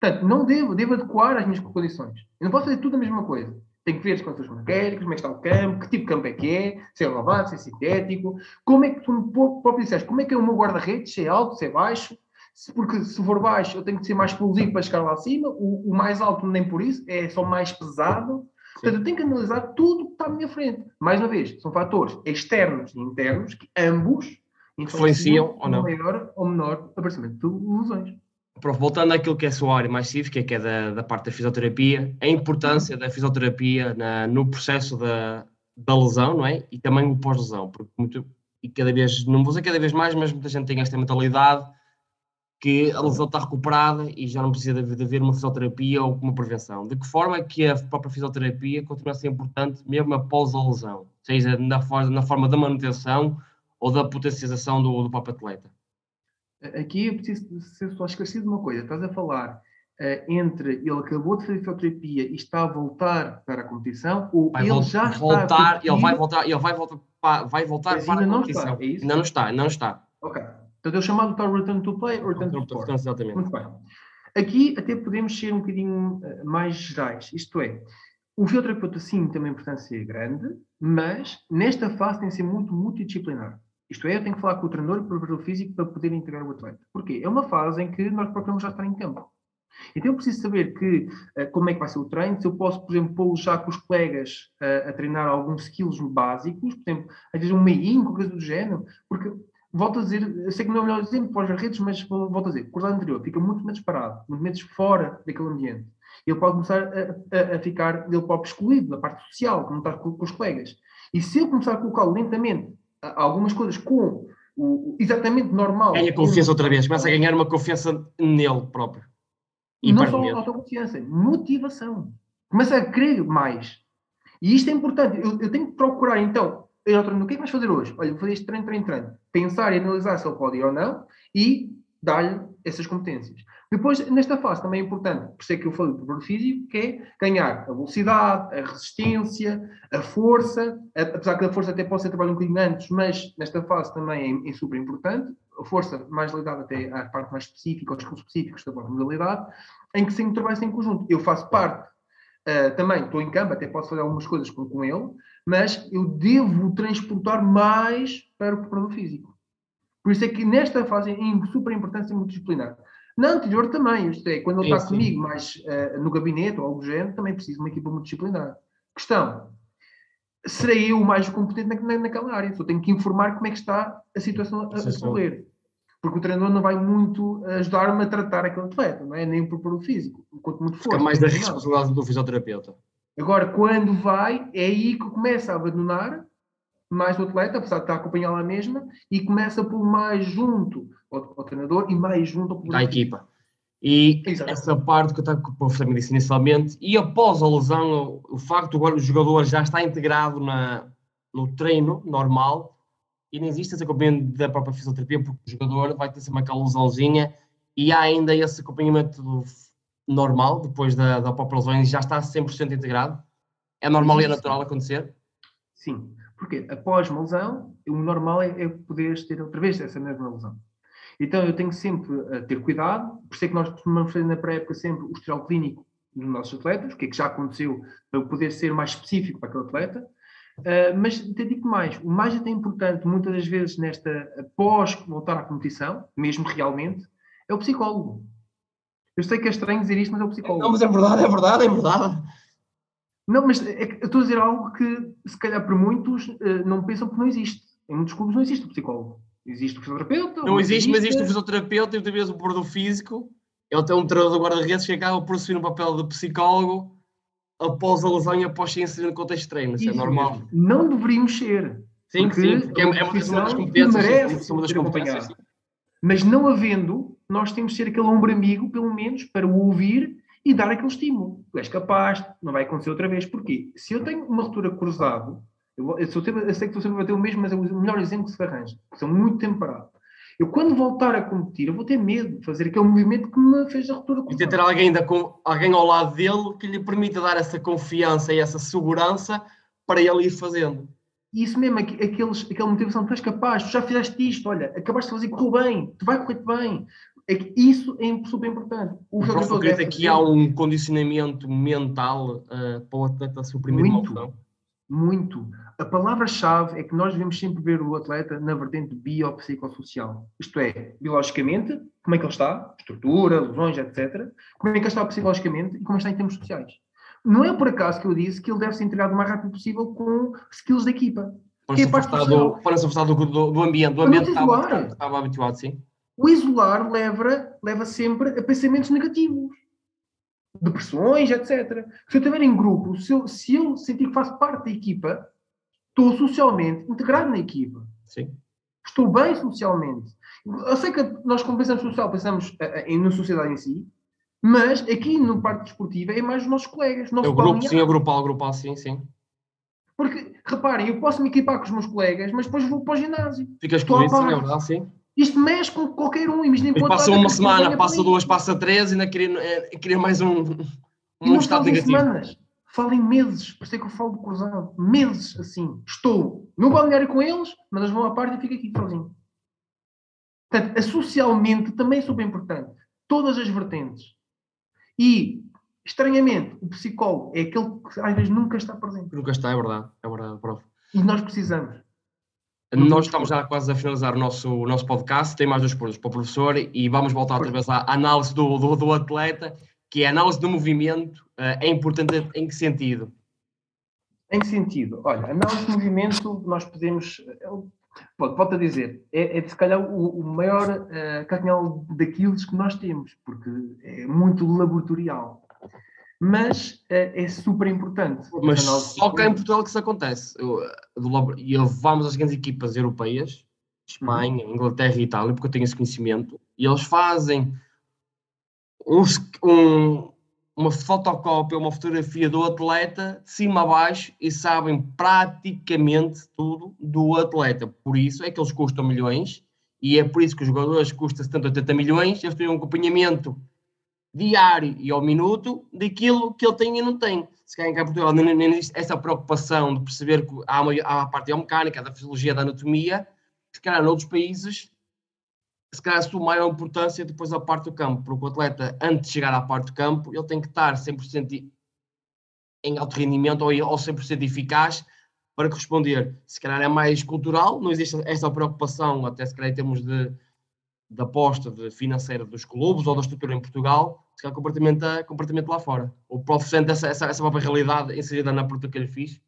Portanto, não devo, devo adequar às minhas condições. Eu não posso fazer tudo a mesma coisa. Tenho que ver as condições mecânicas, como é que está o campo, que tipo de campo é que é, se é lavado, se é sintético, como é que tu próprio disseste, como é que é o meu guarda-redes, se é alto, se é baixo, se, porque se for baixo eu tenho que ser mais explosivo para chegar lá acima, o, o mais alto nem por isso, é só mais pesado. Portanto, eu tenho que analisar tudo que está à minha frente. Mais uma vez, são fatores externos e internos que ambos influenciam ou não. maior ou menor aparecimento de lesões. Prof, voltando àquilo que é a sua área mais cívica, que é da, da parte da fisioterapia, a importância da fisioterapia na, no processo da, da lesão, não é? E também o pós-lesão, porque muito, e cada vez, não vou dizer cada vez mais, mas muita gente tem esta mentalidade que a lesão está recuperada e já não precisa de, haver uma fisioterapia ou uma prevenção. De que forma é que a própria fisioterapia continua a ser importante mesmo após a lesão, seja na, na forma da manutenção ou da potencialização do, do próprio atleta? Aqui eu preciso ser só esclarecido de uma coisa. Estás a falar uh, entre ele acabou de fazer fisioterapia e está a voltar para a competição ou vai ele vol já voltar, está a ele vai voltar, ele vai voltar para, vai voltar Mas para a competição. está, é isso? Ainda não está, não está. Ok. Então é o chamado tal return to play ou return to Portanto, sport. Exatamente. Muito bem. Aqui até podemos ser um bocadinho eh, mais gerais. Isto é, o fisioterapeuta sim tem uma importância grande, mas nesta fase tem que ser muito multidisciplinar. Isto é, eu tenho que falar com o treinador o preparador físico para poder integrar o atleta. Porquê? É uma fase em que nós procuramos já estar em campo. Então eu preciso saber que, eh, como é que vai ser o treino, se eu posso, por exemplo, pô-lo já com os colegas eh, a treinar alguns skills básicos, por exemplo, às vezes um meio, coisa do género, porque, volto a dizer, eu sei que não é o melhor exemplo para as redes, mas volto a dizer, o cruzado anterior fica muito menos parado, muito menos fora daquele ambiente. Ele pode começar a, a- a ficar, ele próprio excluído da parte social, como está com, com os colegas. E se eu começar a colocá-lo lentamente, a- algumas coisas com o, exatamente normal... Ganha confiança outra vez, começa a ganhar uma confiança nele próprio. E não só autoconfiança, motivação. Começa a querer mais. E isto é importante. Eu, eu tenho que procurar, então, eu treino, o que é que vais fazer hoje? Olha, vou fazer este treino, treino, treino. Pensar e analisar se ele pode ir ou não e dar-lhe essas competências. Depois, nesta fase, também é importante, por isso é que eu falei do valor físico, que é ganhar a velocidade, a resistência, a força, apesar que a força até pode ser trabalho um bocadinho antes, mas nesta fase também é, é super importante, a força mais ligada até à parte mais específica, aos skills específicos da modalidade, em que sempre trabalho em conjunto. Eu faço parte, ah, também estou em campo, até posso fazer algumas coisas com, com ele, mas eu devo transportar mais para o preparador físico. Por isso é que nesta fase é super importante ser multidisciplinar. Na anterior também, isto é, quando ele está sim. comigo mais ah, no gabinete ou algo do género, também preciso de uma equipa multidisciplinar. Questão, serei eu o mais competente na, na- naquela área? Só tenho que informar como é que está a situação a, correr. Porque o treinador não vai muito ajudar-me a tratar aquele atleta, não é? Nem o preparador físico. Quanto muito Fica força. mais da responsabilidade do fisioterapeuta. Agora, quando vai, é aí que começa a abandonar mais o atleta, apesar de estar a acompanhar lá mesma, e começa por mais junto ao, ao treinador e mais junto ao da equipa. E Exato. essa parte que eu estava com o professor me disse inicialmente, e após a lesão, o facto agora o jogador já está integrado na, no treino normal e não existe esse acompanhamento da própria fisioterapia, porque o jogador vai ter sempre aquela lesãozinha e há ainda esse acompanhamento normal, depois da, da própria lesão, e já está 100% integrado. É normal e é natural acontecer. Sim. Porque após uma lesão, o normal é, é poderes ter outra vez essa mesma lesão. Então eu tenho sempre a ter cuidado, por isso é que nós costumamos fazer na pré-época sempre o historial clínico dos nossos atletas, o que é que já aconteceu, para poder ser mais específico para aquele atleta. Uh, mas te digo mais, o mais até importante, muitas das vezes, nesta após voltar à competição, mesmo realmente, é o psicólogo. Eu sei que é estranho dizer isto, mas é o psicólogo. Não, mas é verdade, é verdade, é verdade. Não, mas é que eu estou a dizer algo que, se calhar, para muitos eh, não pensam que não existe. Em muitos clubes não existe o psicólogo. Existe o fisioterapeuta. Não existe, mas existe o fisioterapeuta e muitas vezes o preparador físico. Ele tem um treinador de guarda-redes que acaba por assumir o papel de psicólogo após a lesão e após ser inserido no contexto de treino. Isso, é normal. Não deveríamos ser. Sim, Porque sim, porque é, é uma das- competências. uma das competências. Mas não havendo, nós temos de ser aquele ombro amigo, pelo menos, para o ouvir e dar aquele estímulo. Tu és capaz, não vai acontecer outra vez. Porquê? Se eu tenho uma ruptura cruzado, eu, eu, sempre- eu sei que estou sempre a bater o mesmo, mas é o melhor exemplo que se arranja. porque São muito tempo parado. Eu, quando voltar a competir, eu vou ter medo de fazer aquele movimento que me fez a ruptura E cruzada. ter alguém, da, alguém ao lado dele que lhe permita dar essa confiança e essa segurança para ele ir fazendo. Isso mesmo, aqu- aqueles, aquela motivação, tu és capaz, tu já fizeste isto, olha, acabaste de fazer, correu bem, tu vai correr bem. É que isso é super importante. O O acredita deve que fazer há um condicionamento mental eh, para o atleta suprimir uma Muito. lesão? Muito. A palavra-chave é que nós devemos sempre ver o atleta na vertente biopsicossocial. Isto é, biologicamente, como é que ele está, estrutura, lesões, etc. Como é que ele está psicologicamente e como está em termos sociais. Não é por acaso que eu disse que ele deve ser integrado o mais rápido possível com skills da equipa. Para Que se afastar do, para se afastar do, do, do ambiente. Do ambiente não estava, estava habituado, sim. O isolar leva, leva sempre a pensamentos negativos. Depressões, etc. Se eu estiver em grupo, se eu, se eu sentir que faço parte da equipa, estou socialmente integrado na equipa. sim. Estou bem socialmente. Eu sei que nós, quando pensamos social, pensamos eh, eh, na sociedade em si, mas aqui no parte desportiva é mais os nossos colegas. Nosso É o grupo, sim, é o grupal, o grupal, sim, sim. Porque, reparem, eu posso me equipar com os meus colegas, mas depois vou para o ginásio. Fica Estou à excluído, sim, é verdade, sim. Isto mexe com qualquer um. Imaginem Depois passa uma semana, passa duas, passa três e ainda queria, eh, queria mais um, um estado negativo. Semanas, falo em meses, por isso é que eu falo de cruzado. Meses assim. Estou no balneário com eles, mas eles vão à parte e fico aqui sozinho. Portanto, a socialmente também é super importante. Todas as vertentes. E, estranhamente, o psicólogo é aquele que às vezes nunca está presente. Nunca está, é verdade. É verdade, prof. E nós precisamos. Nós estamos já quase a finalizar o nosso, o nosso podcast. Tem mais dois pontos para o professor e vamos voltar outra vez à análise do, do, do atleta, que é a análise do movimento. Eh, é importante em que sentido? Em que sentido? Olha, análise de movimento, nós podemos. Pode, volto a dizer, é, é se calhar o, o maior uh, canhão daqueles que nós temos, porque é muito laboratorial. Mas uh, é super importante. Mas só cá em Portugal que isso acontece. E vamos às grandes equipas europeias, Espanha, uhum. Inglaterra e Itália, porque eu tenho esse conhecimento, e eles fazem uns, um, uma fotocópia, uma fotografia do atleta de cima a baixo e sabem praticamente tudo do atleta. Por isso é que eles custam milhões e é por isso que os jogadores custam 70, 80 milhões. Eles têm um acompanhamento diário e ao minuto daquilo que ele tem e não tem. Se calhar em Portugal não existe essa preocupação de perceber que há, uma, há a parte biomecânica, da fisiologia, da anatomia, se calhar noutros países se calhar sua maior importância depois da parte do campo, porque o atleta, antes de chegar à parte do campo, ele tem que estar 100% em alto rendimento ou, ou 100% eficaz para corresponder. Se calhar é mais cultural, não existe essa preocupação, até se calhar em termos de, de aposta financeira dos clubes ou da estrutura em Portugal, se calhar completamente lá fora. O prof sente essa, essa, essa própria realidade inserida na pergunta que ele fiz.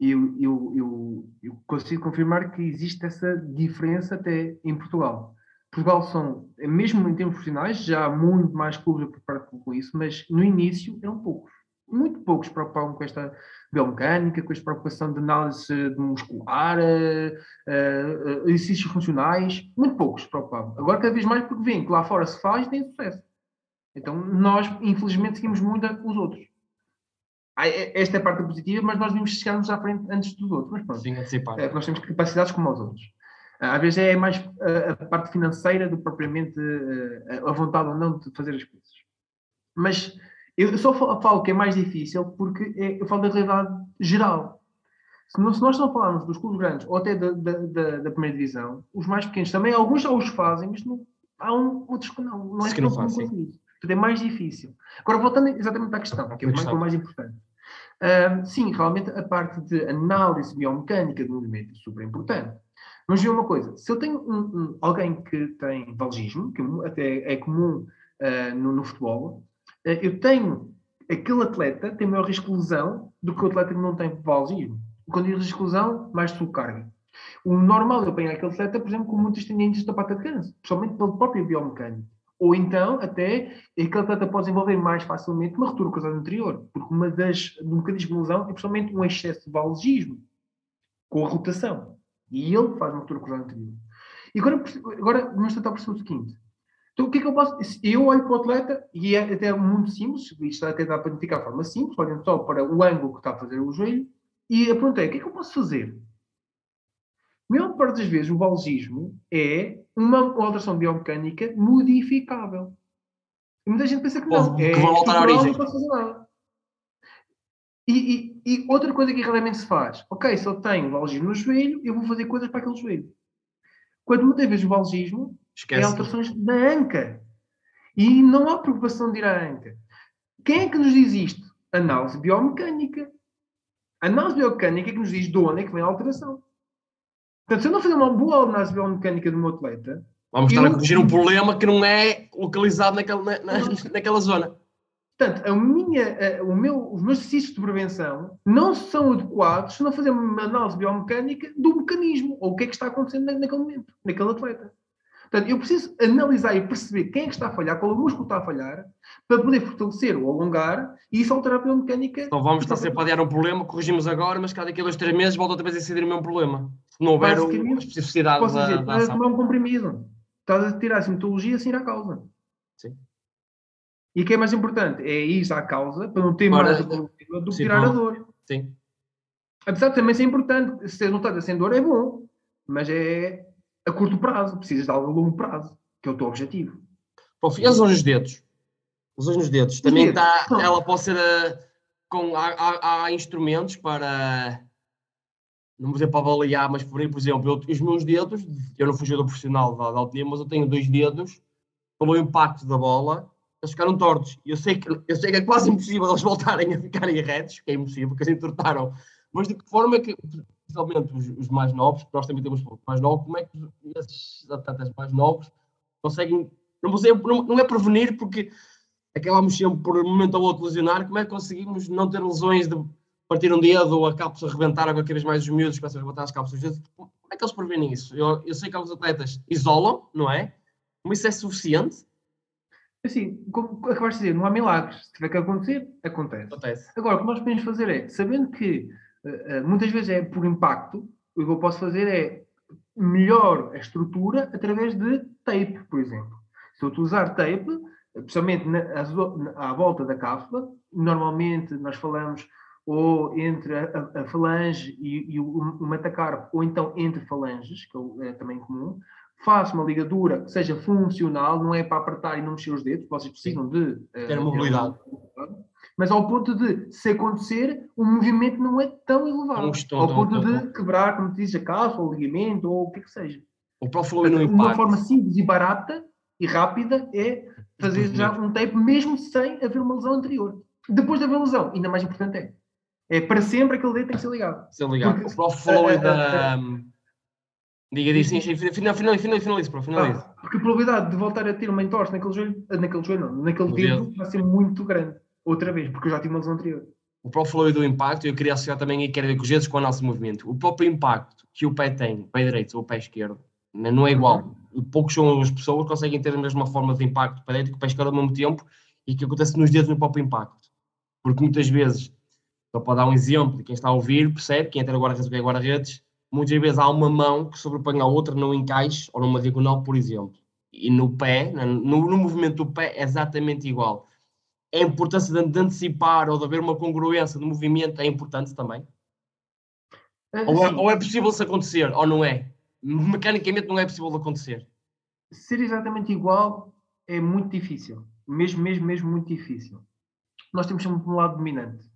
Eu, eu, eu, eu, consigo confirmar que existe essa diferença até em Portugal. Portugal são, mesmo em termos profissionais, já há muito mais clubes a preparar com isso, mas no início eram poucos. Muito poucos preocupavam com esta biomecânica, com esta preocupação de análise muscular, uh, uh, exercícios funcionais, muito poucos preocupavam. Agora cada vez mais porque vêm que lá fora se faz e tem sucesso. Então nós, infelizmente, seguimos muito os outros. É, esta é a parte positiva, mas nós devemos chegarmos à frente antes dos outros. Mas pronto, Sim, é, nós temos capacidades como os outros. Às vezes é mais a, parte financeira do que propriamente a vontade ou não de fazer as coisas. Mas eu só falo que é mais difícil porque é, eu falo da realidade geral. Se, não, se nós não falarmos dos clubes grandes ou até da, da, da, primeira divisão, os mais pequenos também, alguns já os fazem, mas não, há um, outros que não. Não é que não, isso. Portanto, é mais difícil. Agora, voltando exatamente à questão, que é o mais, mais importante. Uh, sim, realmente a parte de análise biomecânica do movimento é super importante. Mas vê uma coisa: se eu tenho um, um, alguém que tem valgismo, que até é comum uh, no, no, futebol, eu tenho aquele atleta tem maior risco de lesão do que o atleta que não tem valgismo. Quando digo risco de lesão, mais sobrecarga. O normal é pegar aquele atleta, por exemplo, com muitas tendências da pata de câncer, principalmente pelo próprio biomecânico. Ou então, até, aquele atleta pode desenvolver mais facilmente uma ruptura cruzada anterior, porque uma das, um mecanismo de lesão é principalmente um excesso de valgismo com a rotação. E ele faz uma ruptura cruzada anterior. E agora, agora vamos tentar perceber o seguinte. Então, o que é que eu posso. Eu olho para o atleta, e é até muito simples, isto dá para identificar de forma simples, olhando só para o ângulo que está a fazer o joelho, e a pergunta é: o que é que eu posso fazer? A maior parte das vezes, o valgismo é uma alteração biomecânica modificável. E muita gente pensa que não. Que é vão voltar à origem. Não posso fazer nada. E, e, e, outra coisa que realmente se faz, ok, se eu tenho valgismo no joelho, eu vou fazer coisas para aquele joelho. Quando muitas vezes o valgismo Esquece. é alterações da anca. E não há preocupação de ir à anca. Quem é que nos diz isto? Análise biomecânica. A análise biomecânica é que nos diz de onde é que vem a alteração. Portanto, se eu não fizer uma boa análise biomecânica do meu atleta. Vamos estar a corrigir um problema que não é localizado naquela, na, na, [LAUGHS] naquela zona. Portanto, a minha, a, o meu, os meus exercícios de prevenção não são adequados se não fazemos uma análise biomecânica do mecanismo ou o que é que está acontecendo naquele momento, naquele atleta. Portanto, eu preciso analisar e perceber quem é que está a falhar, qual é o músculo está a falhar, para poder fortalecer ou alongar e isso alterar a biomecânica. Então vamos estar sempre a adiar um problema, corrigimos agora, mas cada a dois, três meses volta outra vez a incidir o mesmo problema. Se não houver uma especificidade posso da, dizer, da ação. tomar um comprimido. Estás a tirar a sintomatologia sem ir à causa. Sim. E o que é mais importante é ir à causa para não ter mais do que tirar a dor. Sim. Apesar de também ser importante, ser notado sem dor é bom, mas é a curto prazo, precisas de algo a longo prazo, que é o teu objetivo. Prof, e as lesões nos dedos? Lesões nos dedos. Também está. Ela pode ser. eh, com, há, há- há instrumentos para. Não vou dizer para avaliar, mas por, por exemplo, eu- os meus dedos, eu não fui jogador profissional da, alto mas eu tenho dois dedos, pelo impacto da bola, eles ficaram tortos. E eu sei que, eu sei que é quase impossível eles voltarem a ficarem retos, que é impossível, porque eles entortaram. Mas de que forma é que, principalmente os, os mais novos, porque nós também temos mais novos, como é que esses atletas mais novos conseguem. Não, não, não é prevenir, porque acabamos sempre por um momento ou outro lesionar, como é que conseguimos não ter lesões de partir um dedo ou a cápsula rebentar, ou cada vez mais os miúdos começam a rebentar as cápsulas? Como é que eles prevenem isso? Eu, eu sei que alguns atletas isolam, não é? Mas isso é suficiente? Assim, como acabaste de dizer, não há milagres. Se tiver que acontecer, acontece. Acontece. Agora, o que nós podemos fazer é, sabendo que muitas vezes é por impacto, o que eu posso fazer é melhor a estrutura através de tape, por exemplo. Se eu utilizar tape, especialmente na, à volta da cápsula, normalmente nós falamos ou entre a, a- a falange e, e o, o metacarpo, ou então entre falanges, que é é também comum, faço uma ligadura que seja funcional, não é para apertar e não mexer os dedos, vocês precisam de eh, Ter mobilidade. Mas ao ponto de, se acontecer, o movimento não é tão elevado. Não estou ao ponto de quebrar, como te diz, a calça, ou o ligamento, ou o que é que seja. O Proflow no Uma impacto. forma simples e barata e rápida é fazer já um tape, mesmo sem haver uma lesão anterior. Depois de haver lesão, ainda mais importante é. É para sempre aquele dedo tem que ser ligado. Se ligar. Porque- O Proflow é da. Diga disso, sim, sim, final, final, final, finalize, Prof, finalize. Ah, porque a probabilidade de voltar a ter uma entorse naquele joelho, naquele joelho não, naquele dedo. vai ser muito grande. Outra vez, porque eu já tive uma lesão anterior. O próprio fluido do impacto, eu queria associar também e quero ver com os dedos com o nosso movimento. O próprio impacto que o pé tem, o pé direito ou o pé esquerdo, não é igual. Poucos são as pessoas que conseguem ter a mesma forma de impacto do pé direito que o pé esquerdo ao mesmo tempo e que acontece nos dedos no próprio impacto. Porque muitas vezes, só para dar um exemplo, e quem está a ouvir percebe, quem entra agora a guarda-redes, muitas vezes há uma mão que sobrepõe a outra num encaixe ou numa diagonal, por exemplo. E no pé, no, no movimento do pé, é exatamente igual a importância de, de antecipar ou de haver uma congruência no movimento é importante também? Ah, Ou é, ou é possível isso acontecer, ou não é? Mecanicamente não é possível de acontecer. ser exatamente igual é muito difícil. Mesmo, mesmo, mesmo muito difícil. Nós temos sempre um lado dominante.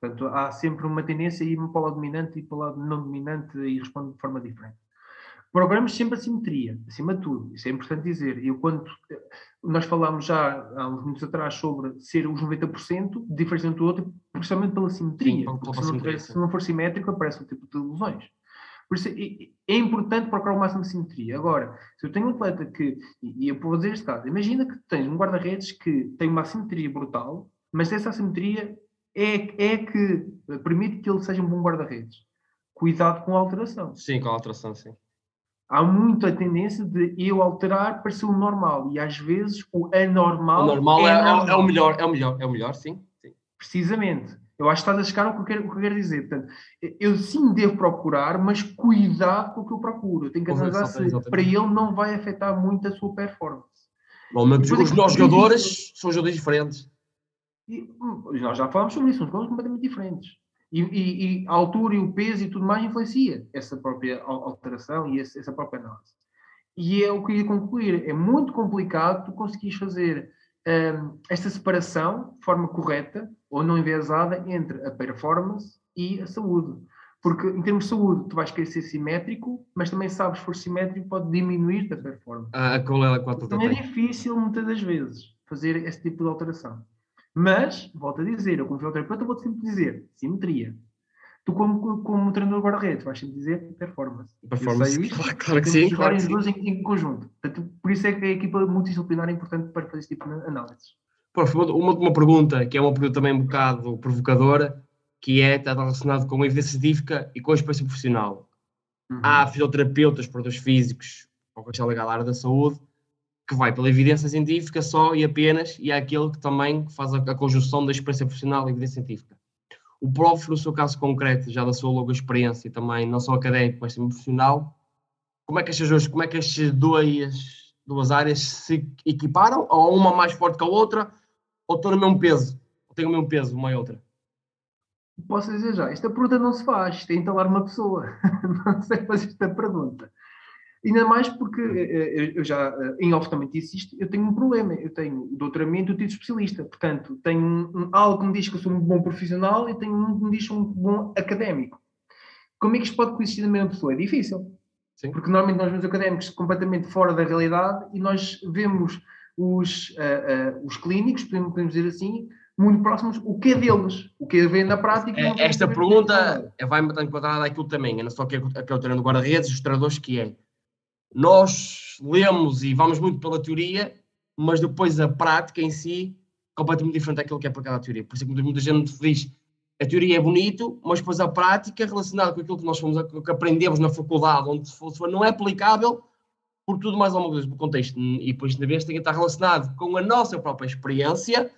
Portanto, há sempre uma tendência a ir para o lado dominante e para o lado não dominante e responde de forma diferente. Procuramos sempre a simetria, acima de tudo. Isso é importante dizer. Eu, quando nós falámos já há uns minutos atrás sobre ser os 90%, diferente um do outro, principalmente pela simetria. Sim, Porque se, não simetria, se não for simétrico, aparece um tipo de lesões. Por isso, é, é importante procurar o máximo de simetria. Agora, se eu tenho um atleta que, e eu vou fazer este caso, imagina que tens um guarda-redes que tem uma assimetria brutal, mas essa assimetria é, é que permite que ele seja um bom guarda-redes. Cuidado com a alteração. Sim, com a alteração, sim. Há muito a tendência de eu alterar para ser o normal, e às vezes o anormal, O normal é, é- normal. é o melhor, é o melhor, é o melhor, sim. sim. Precisamente. Eu acho que estás a chegar ao que eu quero, o que eu quero dizer. Portanto, eu sim devo procurar, mas cuidado com o que eu procuro. Eu tenho que Exatamente, analisar se para ele não vai afetar muito a sua performance. Normalmente Depois os eu jogadores são jogadores diferentes. E, hum, nós já falámos sobre isso, são coisas completamente diferentes. E, e- e a altura e o peso e tudo mais influencia essa própria al- alteração e essa própria análise. E é o que eu ia concluir. É muito complicado tu conseguires fazer hum, esta separação de forma correta ou não enviesada entre a performance e a saúde. Porque em termos de saúde, tu vais querer ser simétrico, mas também sabes que for simétrico pode diminuir a performance. A, a qual é a quanto Também é difícil, muitas das vezes, fazer esse tipo de alteração. Mas, volto a dizer, eu confio ao terapeuta, vou sempre dizer simetria. Tu, como, como treinador guarda-redes, vais sempre dizer performance. Performance, claro, claro que sim, claro que sim. dois em, em conjunto. Portanto, por isso é que a equipa multidisciplinar é importante para fazer esse tipo de análises. Uma, uma pergunta, que é uma pergunta também um bocado provocadora, que é, está relacionado com a evidência científica e com a experiência profissional. Uhum. Há fisioterapeutas, produtores físicos, ou que está ligado à área da saúde, que vai pela evidência científica só e apenas, e há aquele que também faz a, a conjunção da experiência profissional e evidência científica. O prof, no seu caso concreto, já da sua longa experiência também, não só académico, mas também profissional, como é que estas duas, como é que estas duas, duas áreas se equiparam? Ou uma mais forte que a outra? Ou estão no mesmo peso? Ou têm o mesmo peso, uma e outra? Posso dizer já, esta pergunta não se faz, isto é entalar uma pessoa. [LAUGHS] não sei fazer esta pergunta. Ainda mais porque eu já, em off também disse isto, eu tenho um problema. Eu tenho doutoramento e título especialista. Portanto, tenho algo que me diz que eu sou um bom profissional e tenho um que me diz que sou um bom académico. Como é que isto pode coexistir na mesma pessoa? É difícil. Sim. Porque normalmente nós vemos académicos completamente fora da realidade e nós vemos os, uh, uh, os clínicos, podemos, dizer assim, muito próximos, o que é deles, o que é ver na prática. É, esta pergunta é, vai-me enquadrada aquilo também, não só que é, que é o treino do guarda-redes, os treinadores, que é, nós lemos e vamos muito pela teoria, mas depois a prática em si, completamente diferente daquilo que é para cada teoria. Por isso é que muita gente diz, a teoria é bonito, mas depois a prática relacionada com aquilo que nós fomos, que aprendemos na faculdade, onde for, não é aplicável, por tudo mais alguma coisa do contexto. E depois, na vez, tem que estar relacionado com a nossa própria experiência,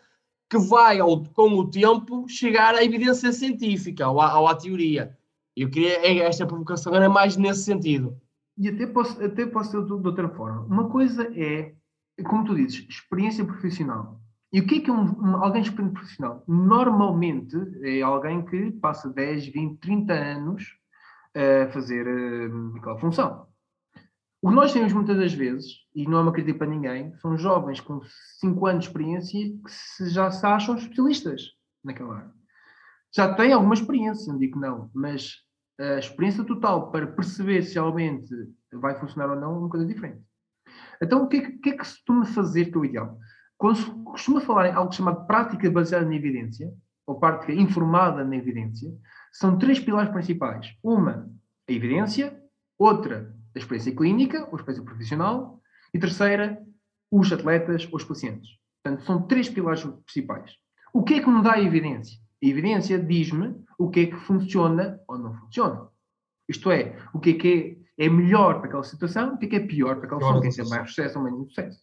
que vai, ao, com o tempo, chegar à evidência científica, ou à, ou à teoria. Eu queria, é, esta provocação era mais nesse sentido. E até posso, até posso ser de outra forma. Uma coisa é, como tu dizes, experiência profissional. E o que é que um, um, alguém experiente profissional? Normalmente é alguém que passa 10, 20, 30 anos a fazer uh, aquela função. O que nós temos muitas das vezes, e não é uma crítica para ninguém, são jovens com 5 anos de experiência que se já se acham especialistas naquela área. Já têm alguma experiência, não digo não, mas a experiência total para perceber se realmente vai funcionar ou não é uma coisa diferente. Então, o que é que, é que se costuma fazer que é o ideal? Quando costuma falar em algo chamado prática baseada na evidência, ou prática informada na evidência, são três pilares principais. Uma, a evidência. Outra, a experiência clínica, ou experiência profissional. E terceira, os atletas ou os pacientes. Portanto, são três pilares principais. O que é que me dá a evidência? Evidência diz-me o que é que funciona ou não funciona. Isto é, o que é que é, é melhor para aquela situação, o que é que é pior para aquela situação, quem tem mais sucesso ou menos sucesso.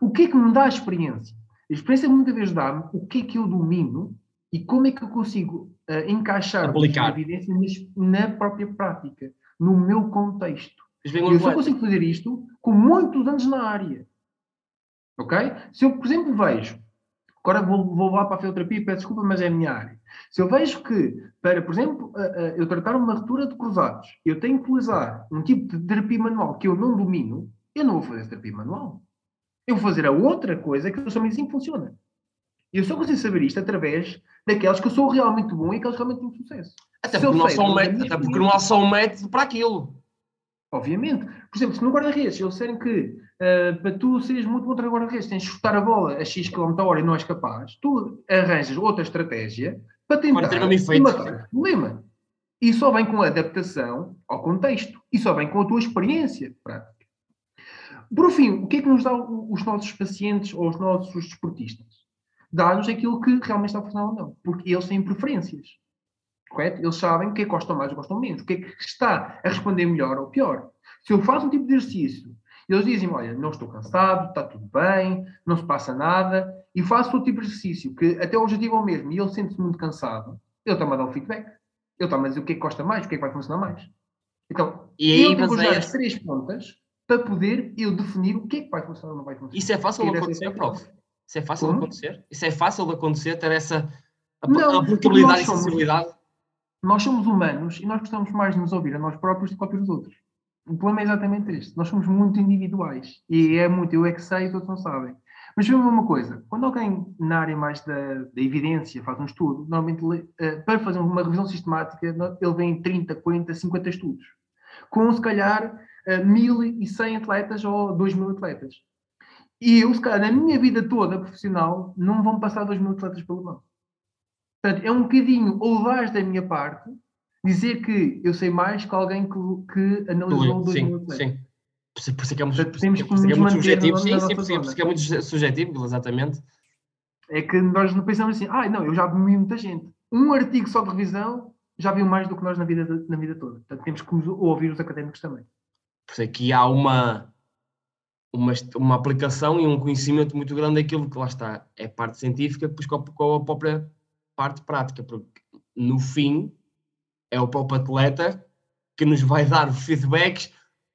O que é que me dá a experiência? A experiência muitas vezes dá-me o que é que eu domino e como é que eu consigo uh, encaixar Aplicar. a evidência na própria prática, no meu contexto. Eu só consigo fazer isto com muitos anos na área. Ok? Se eu, por exemplo, vejo, agora vou, vou lá para a fisioterapia, peço desculpa, mas é a minha área. Se eu vejo que, para, por exemplo, eu tratar uma ruptura de cruzados, eu tenho que utilizar um tipo de terapia manual que eu não domino, eu não vou fazer terapia manual. Eu vou fazer a outra coisa que eu sou assim funciona. E eu só consigo saber isto através daquelas que eu sou realmente bom e aquelas que realmente têm sucesso. Até porque, não, sei, um método, até porque não há só um método para aquilo. Obviamente. Por exemplo, se no guarda-redes eles disserem que uh, para tu seres muito bom guarda-redes tens de chutar a bola a X km hora e não és capaz, tu arranjas outra estratégia para tentar matar o problema. E só vem com a adaptação ao contexto. E só vem com a tua experiência prática. Por fim, o que é que nos dá os nossos pacientes ou os nossos desportistas? Dá-nos aquilo que realmente está a funcionar ou não. Porque eles têm preferências. Correto? Eles sabem o que é que gostam mais ou gostam menos. O que é que está a responder melhor ou pior. Se eu faço um tipo de exercício eles dizem olha, não estou cansado, está tudo bem, não se passa nada, e faço outro tipo de exercício, que até o objetivo é o mesmo, e ele sente-se muito cansado, ele está-me a dar um feedback. Ele está a dizer o que é que gosta mais, o que é que vai funcionar mais. Então, e aí, eu tenho que as três pontas para poder eu definir o que é que vai funcionar ou não vai funcionar. Isso é fácil de acontecer, prof? Isso é fácil de acontecer? Isso é fácil de acontecer, ter essa aplicabilidade e sensibilidade? Nós somos humanos e nós gostamos mais de nos ouvir a nós próprios do que ouvir os outros. O problema é exatamente este. Nós somos muito individuais. E é muito eu é que sei e todos não sabem. Mas vejam uma coisa. Quando alguém na área mais da, da evidência faz um estudo, normalmente uh, para fazer uma revisão sistemática, ele vem 30, 40, 50 estudos. Com, se calhar, uh, eh, 1.100 atletas ou 2.000 atletas. E eu, se calhar, na minha vida toda profissional, não vão passar 2.000 atletas pela mão. Portanto, é um bocadinho audaz da minha parte dizer que eu sei mais que alguém que, que analisou dois sim, sim. Por isso é que é muito, temos que, é muito subjetivo, sim, sim, por isso é que é muito subjetivo, exatamente. É que nós não pensamos assim, ah, não, eu já vi muita gente. Um artigo só de revisão já viu mais do que nós na vida, na vida toda. Portanto, temos que ouvir os académicos também. Por isso é que há uma, uma, uma aplicação e um conhecimento muito grande daquilo que lá está. É parte científica, a, com a própria parte prática, porque no fim é o próprio atleta que nos vai dar feedbacks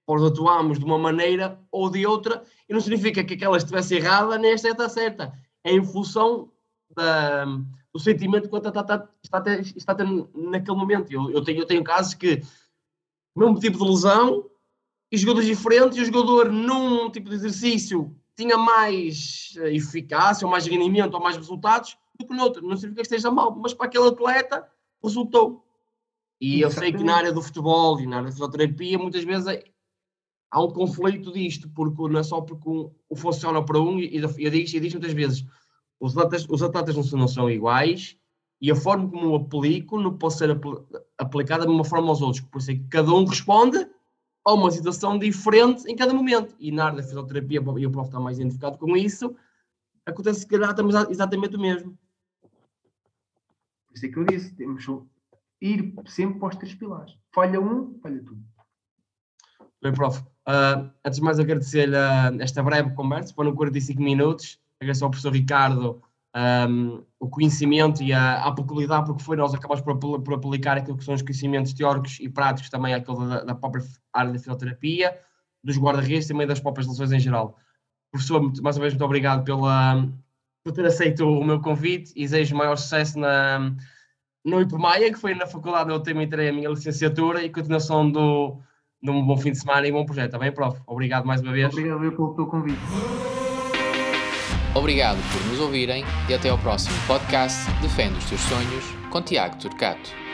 nós atuamos de uma maneira ou de outra, e não significa que aquela estivesse errada nem esta está certa. É em função da, do sentimento que está, está, está tendo naquele momento. Eu, eu, tenho, eu tenho casos que mesmo tipo de lesão, e jogadores diferentes, e o jogador num tipo de exercício tinha mais eh, eficácia, ou mais rendimento, ou mais resultados do que no outro. Não significa que esteja mal, mas para aquele atleta resultou. E eu sei que na área do futebol e na área da fisioterapia, muitas vezes é, há um conflito disto, porque não é só porque um, o funciona para um, e eu digo, eu digo muitas vezes, os atletas, os atletas não, são, não são iguais, e a forma como o aplico não pode ser apl aplicada de uma forma aos outros, por isso é que cada um responde a uma situação diferente em cada momento. E na área da fisioterapia, e o prof está mais identificado com isso, acontece se calhar exatamente o mesmo. Por isso é que eu disse, temos ir sempre para os três pilares. Falha um, falha tudo. Bem, prof. Uh, antes de mais agradecer-lhe uh, esta breve conversa, foram 45 minutos. Agradeço ao professor Ricardo um, o conhecimento e a, a porque foi nós acabamos por, por, aplicar aquilo que são os conhecimentos teóricos e práticos também àquilo da, da própria área da fisioterapia, dos guarda-redes e também das próprias lesões em geral. Professor, mais uma vez, muito obrigado pela, por ter aceito o meu convite e desejo maior sucesso na, no IPMAIA, que foi na faculdade onde eu também terei a minha licenciatura e continuação do, de um bom fim de semana e um bom projeto. Está bem, prof? Obrigado mais uma vez. Obrigado pelo teu convite. Obrigado por nos ouvirem e até ao próximo podcast Defende os Teus Sonhos com Tiago Turcato.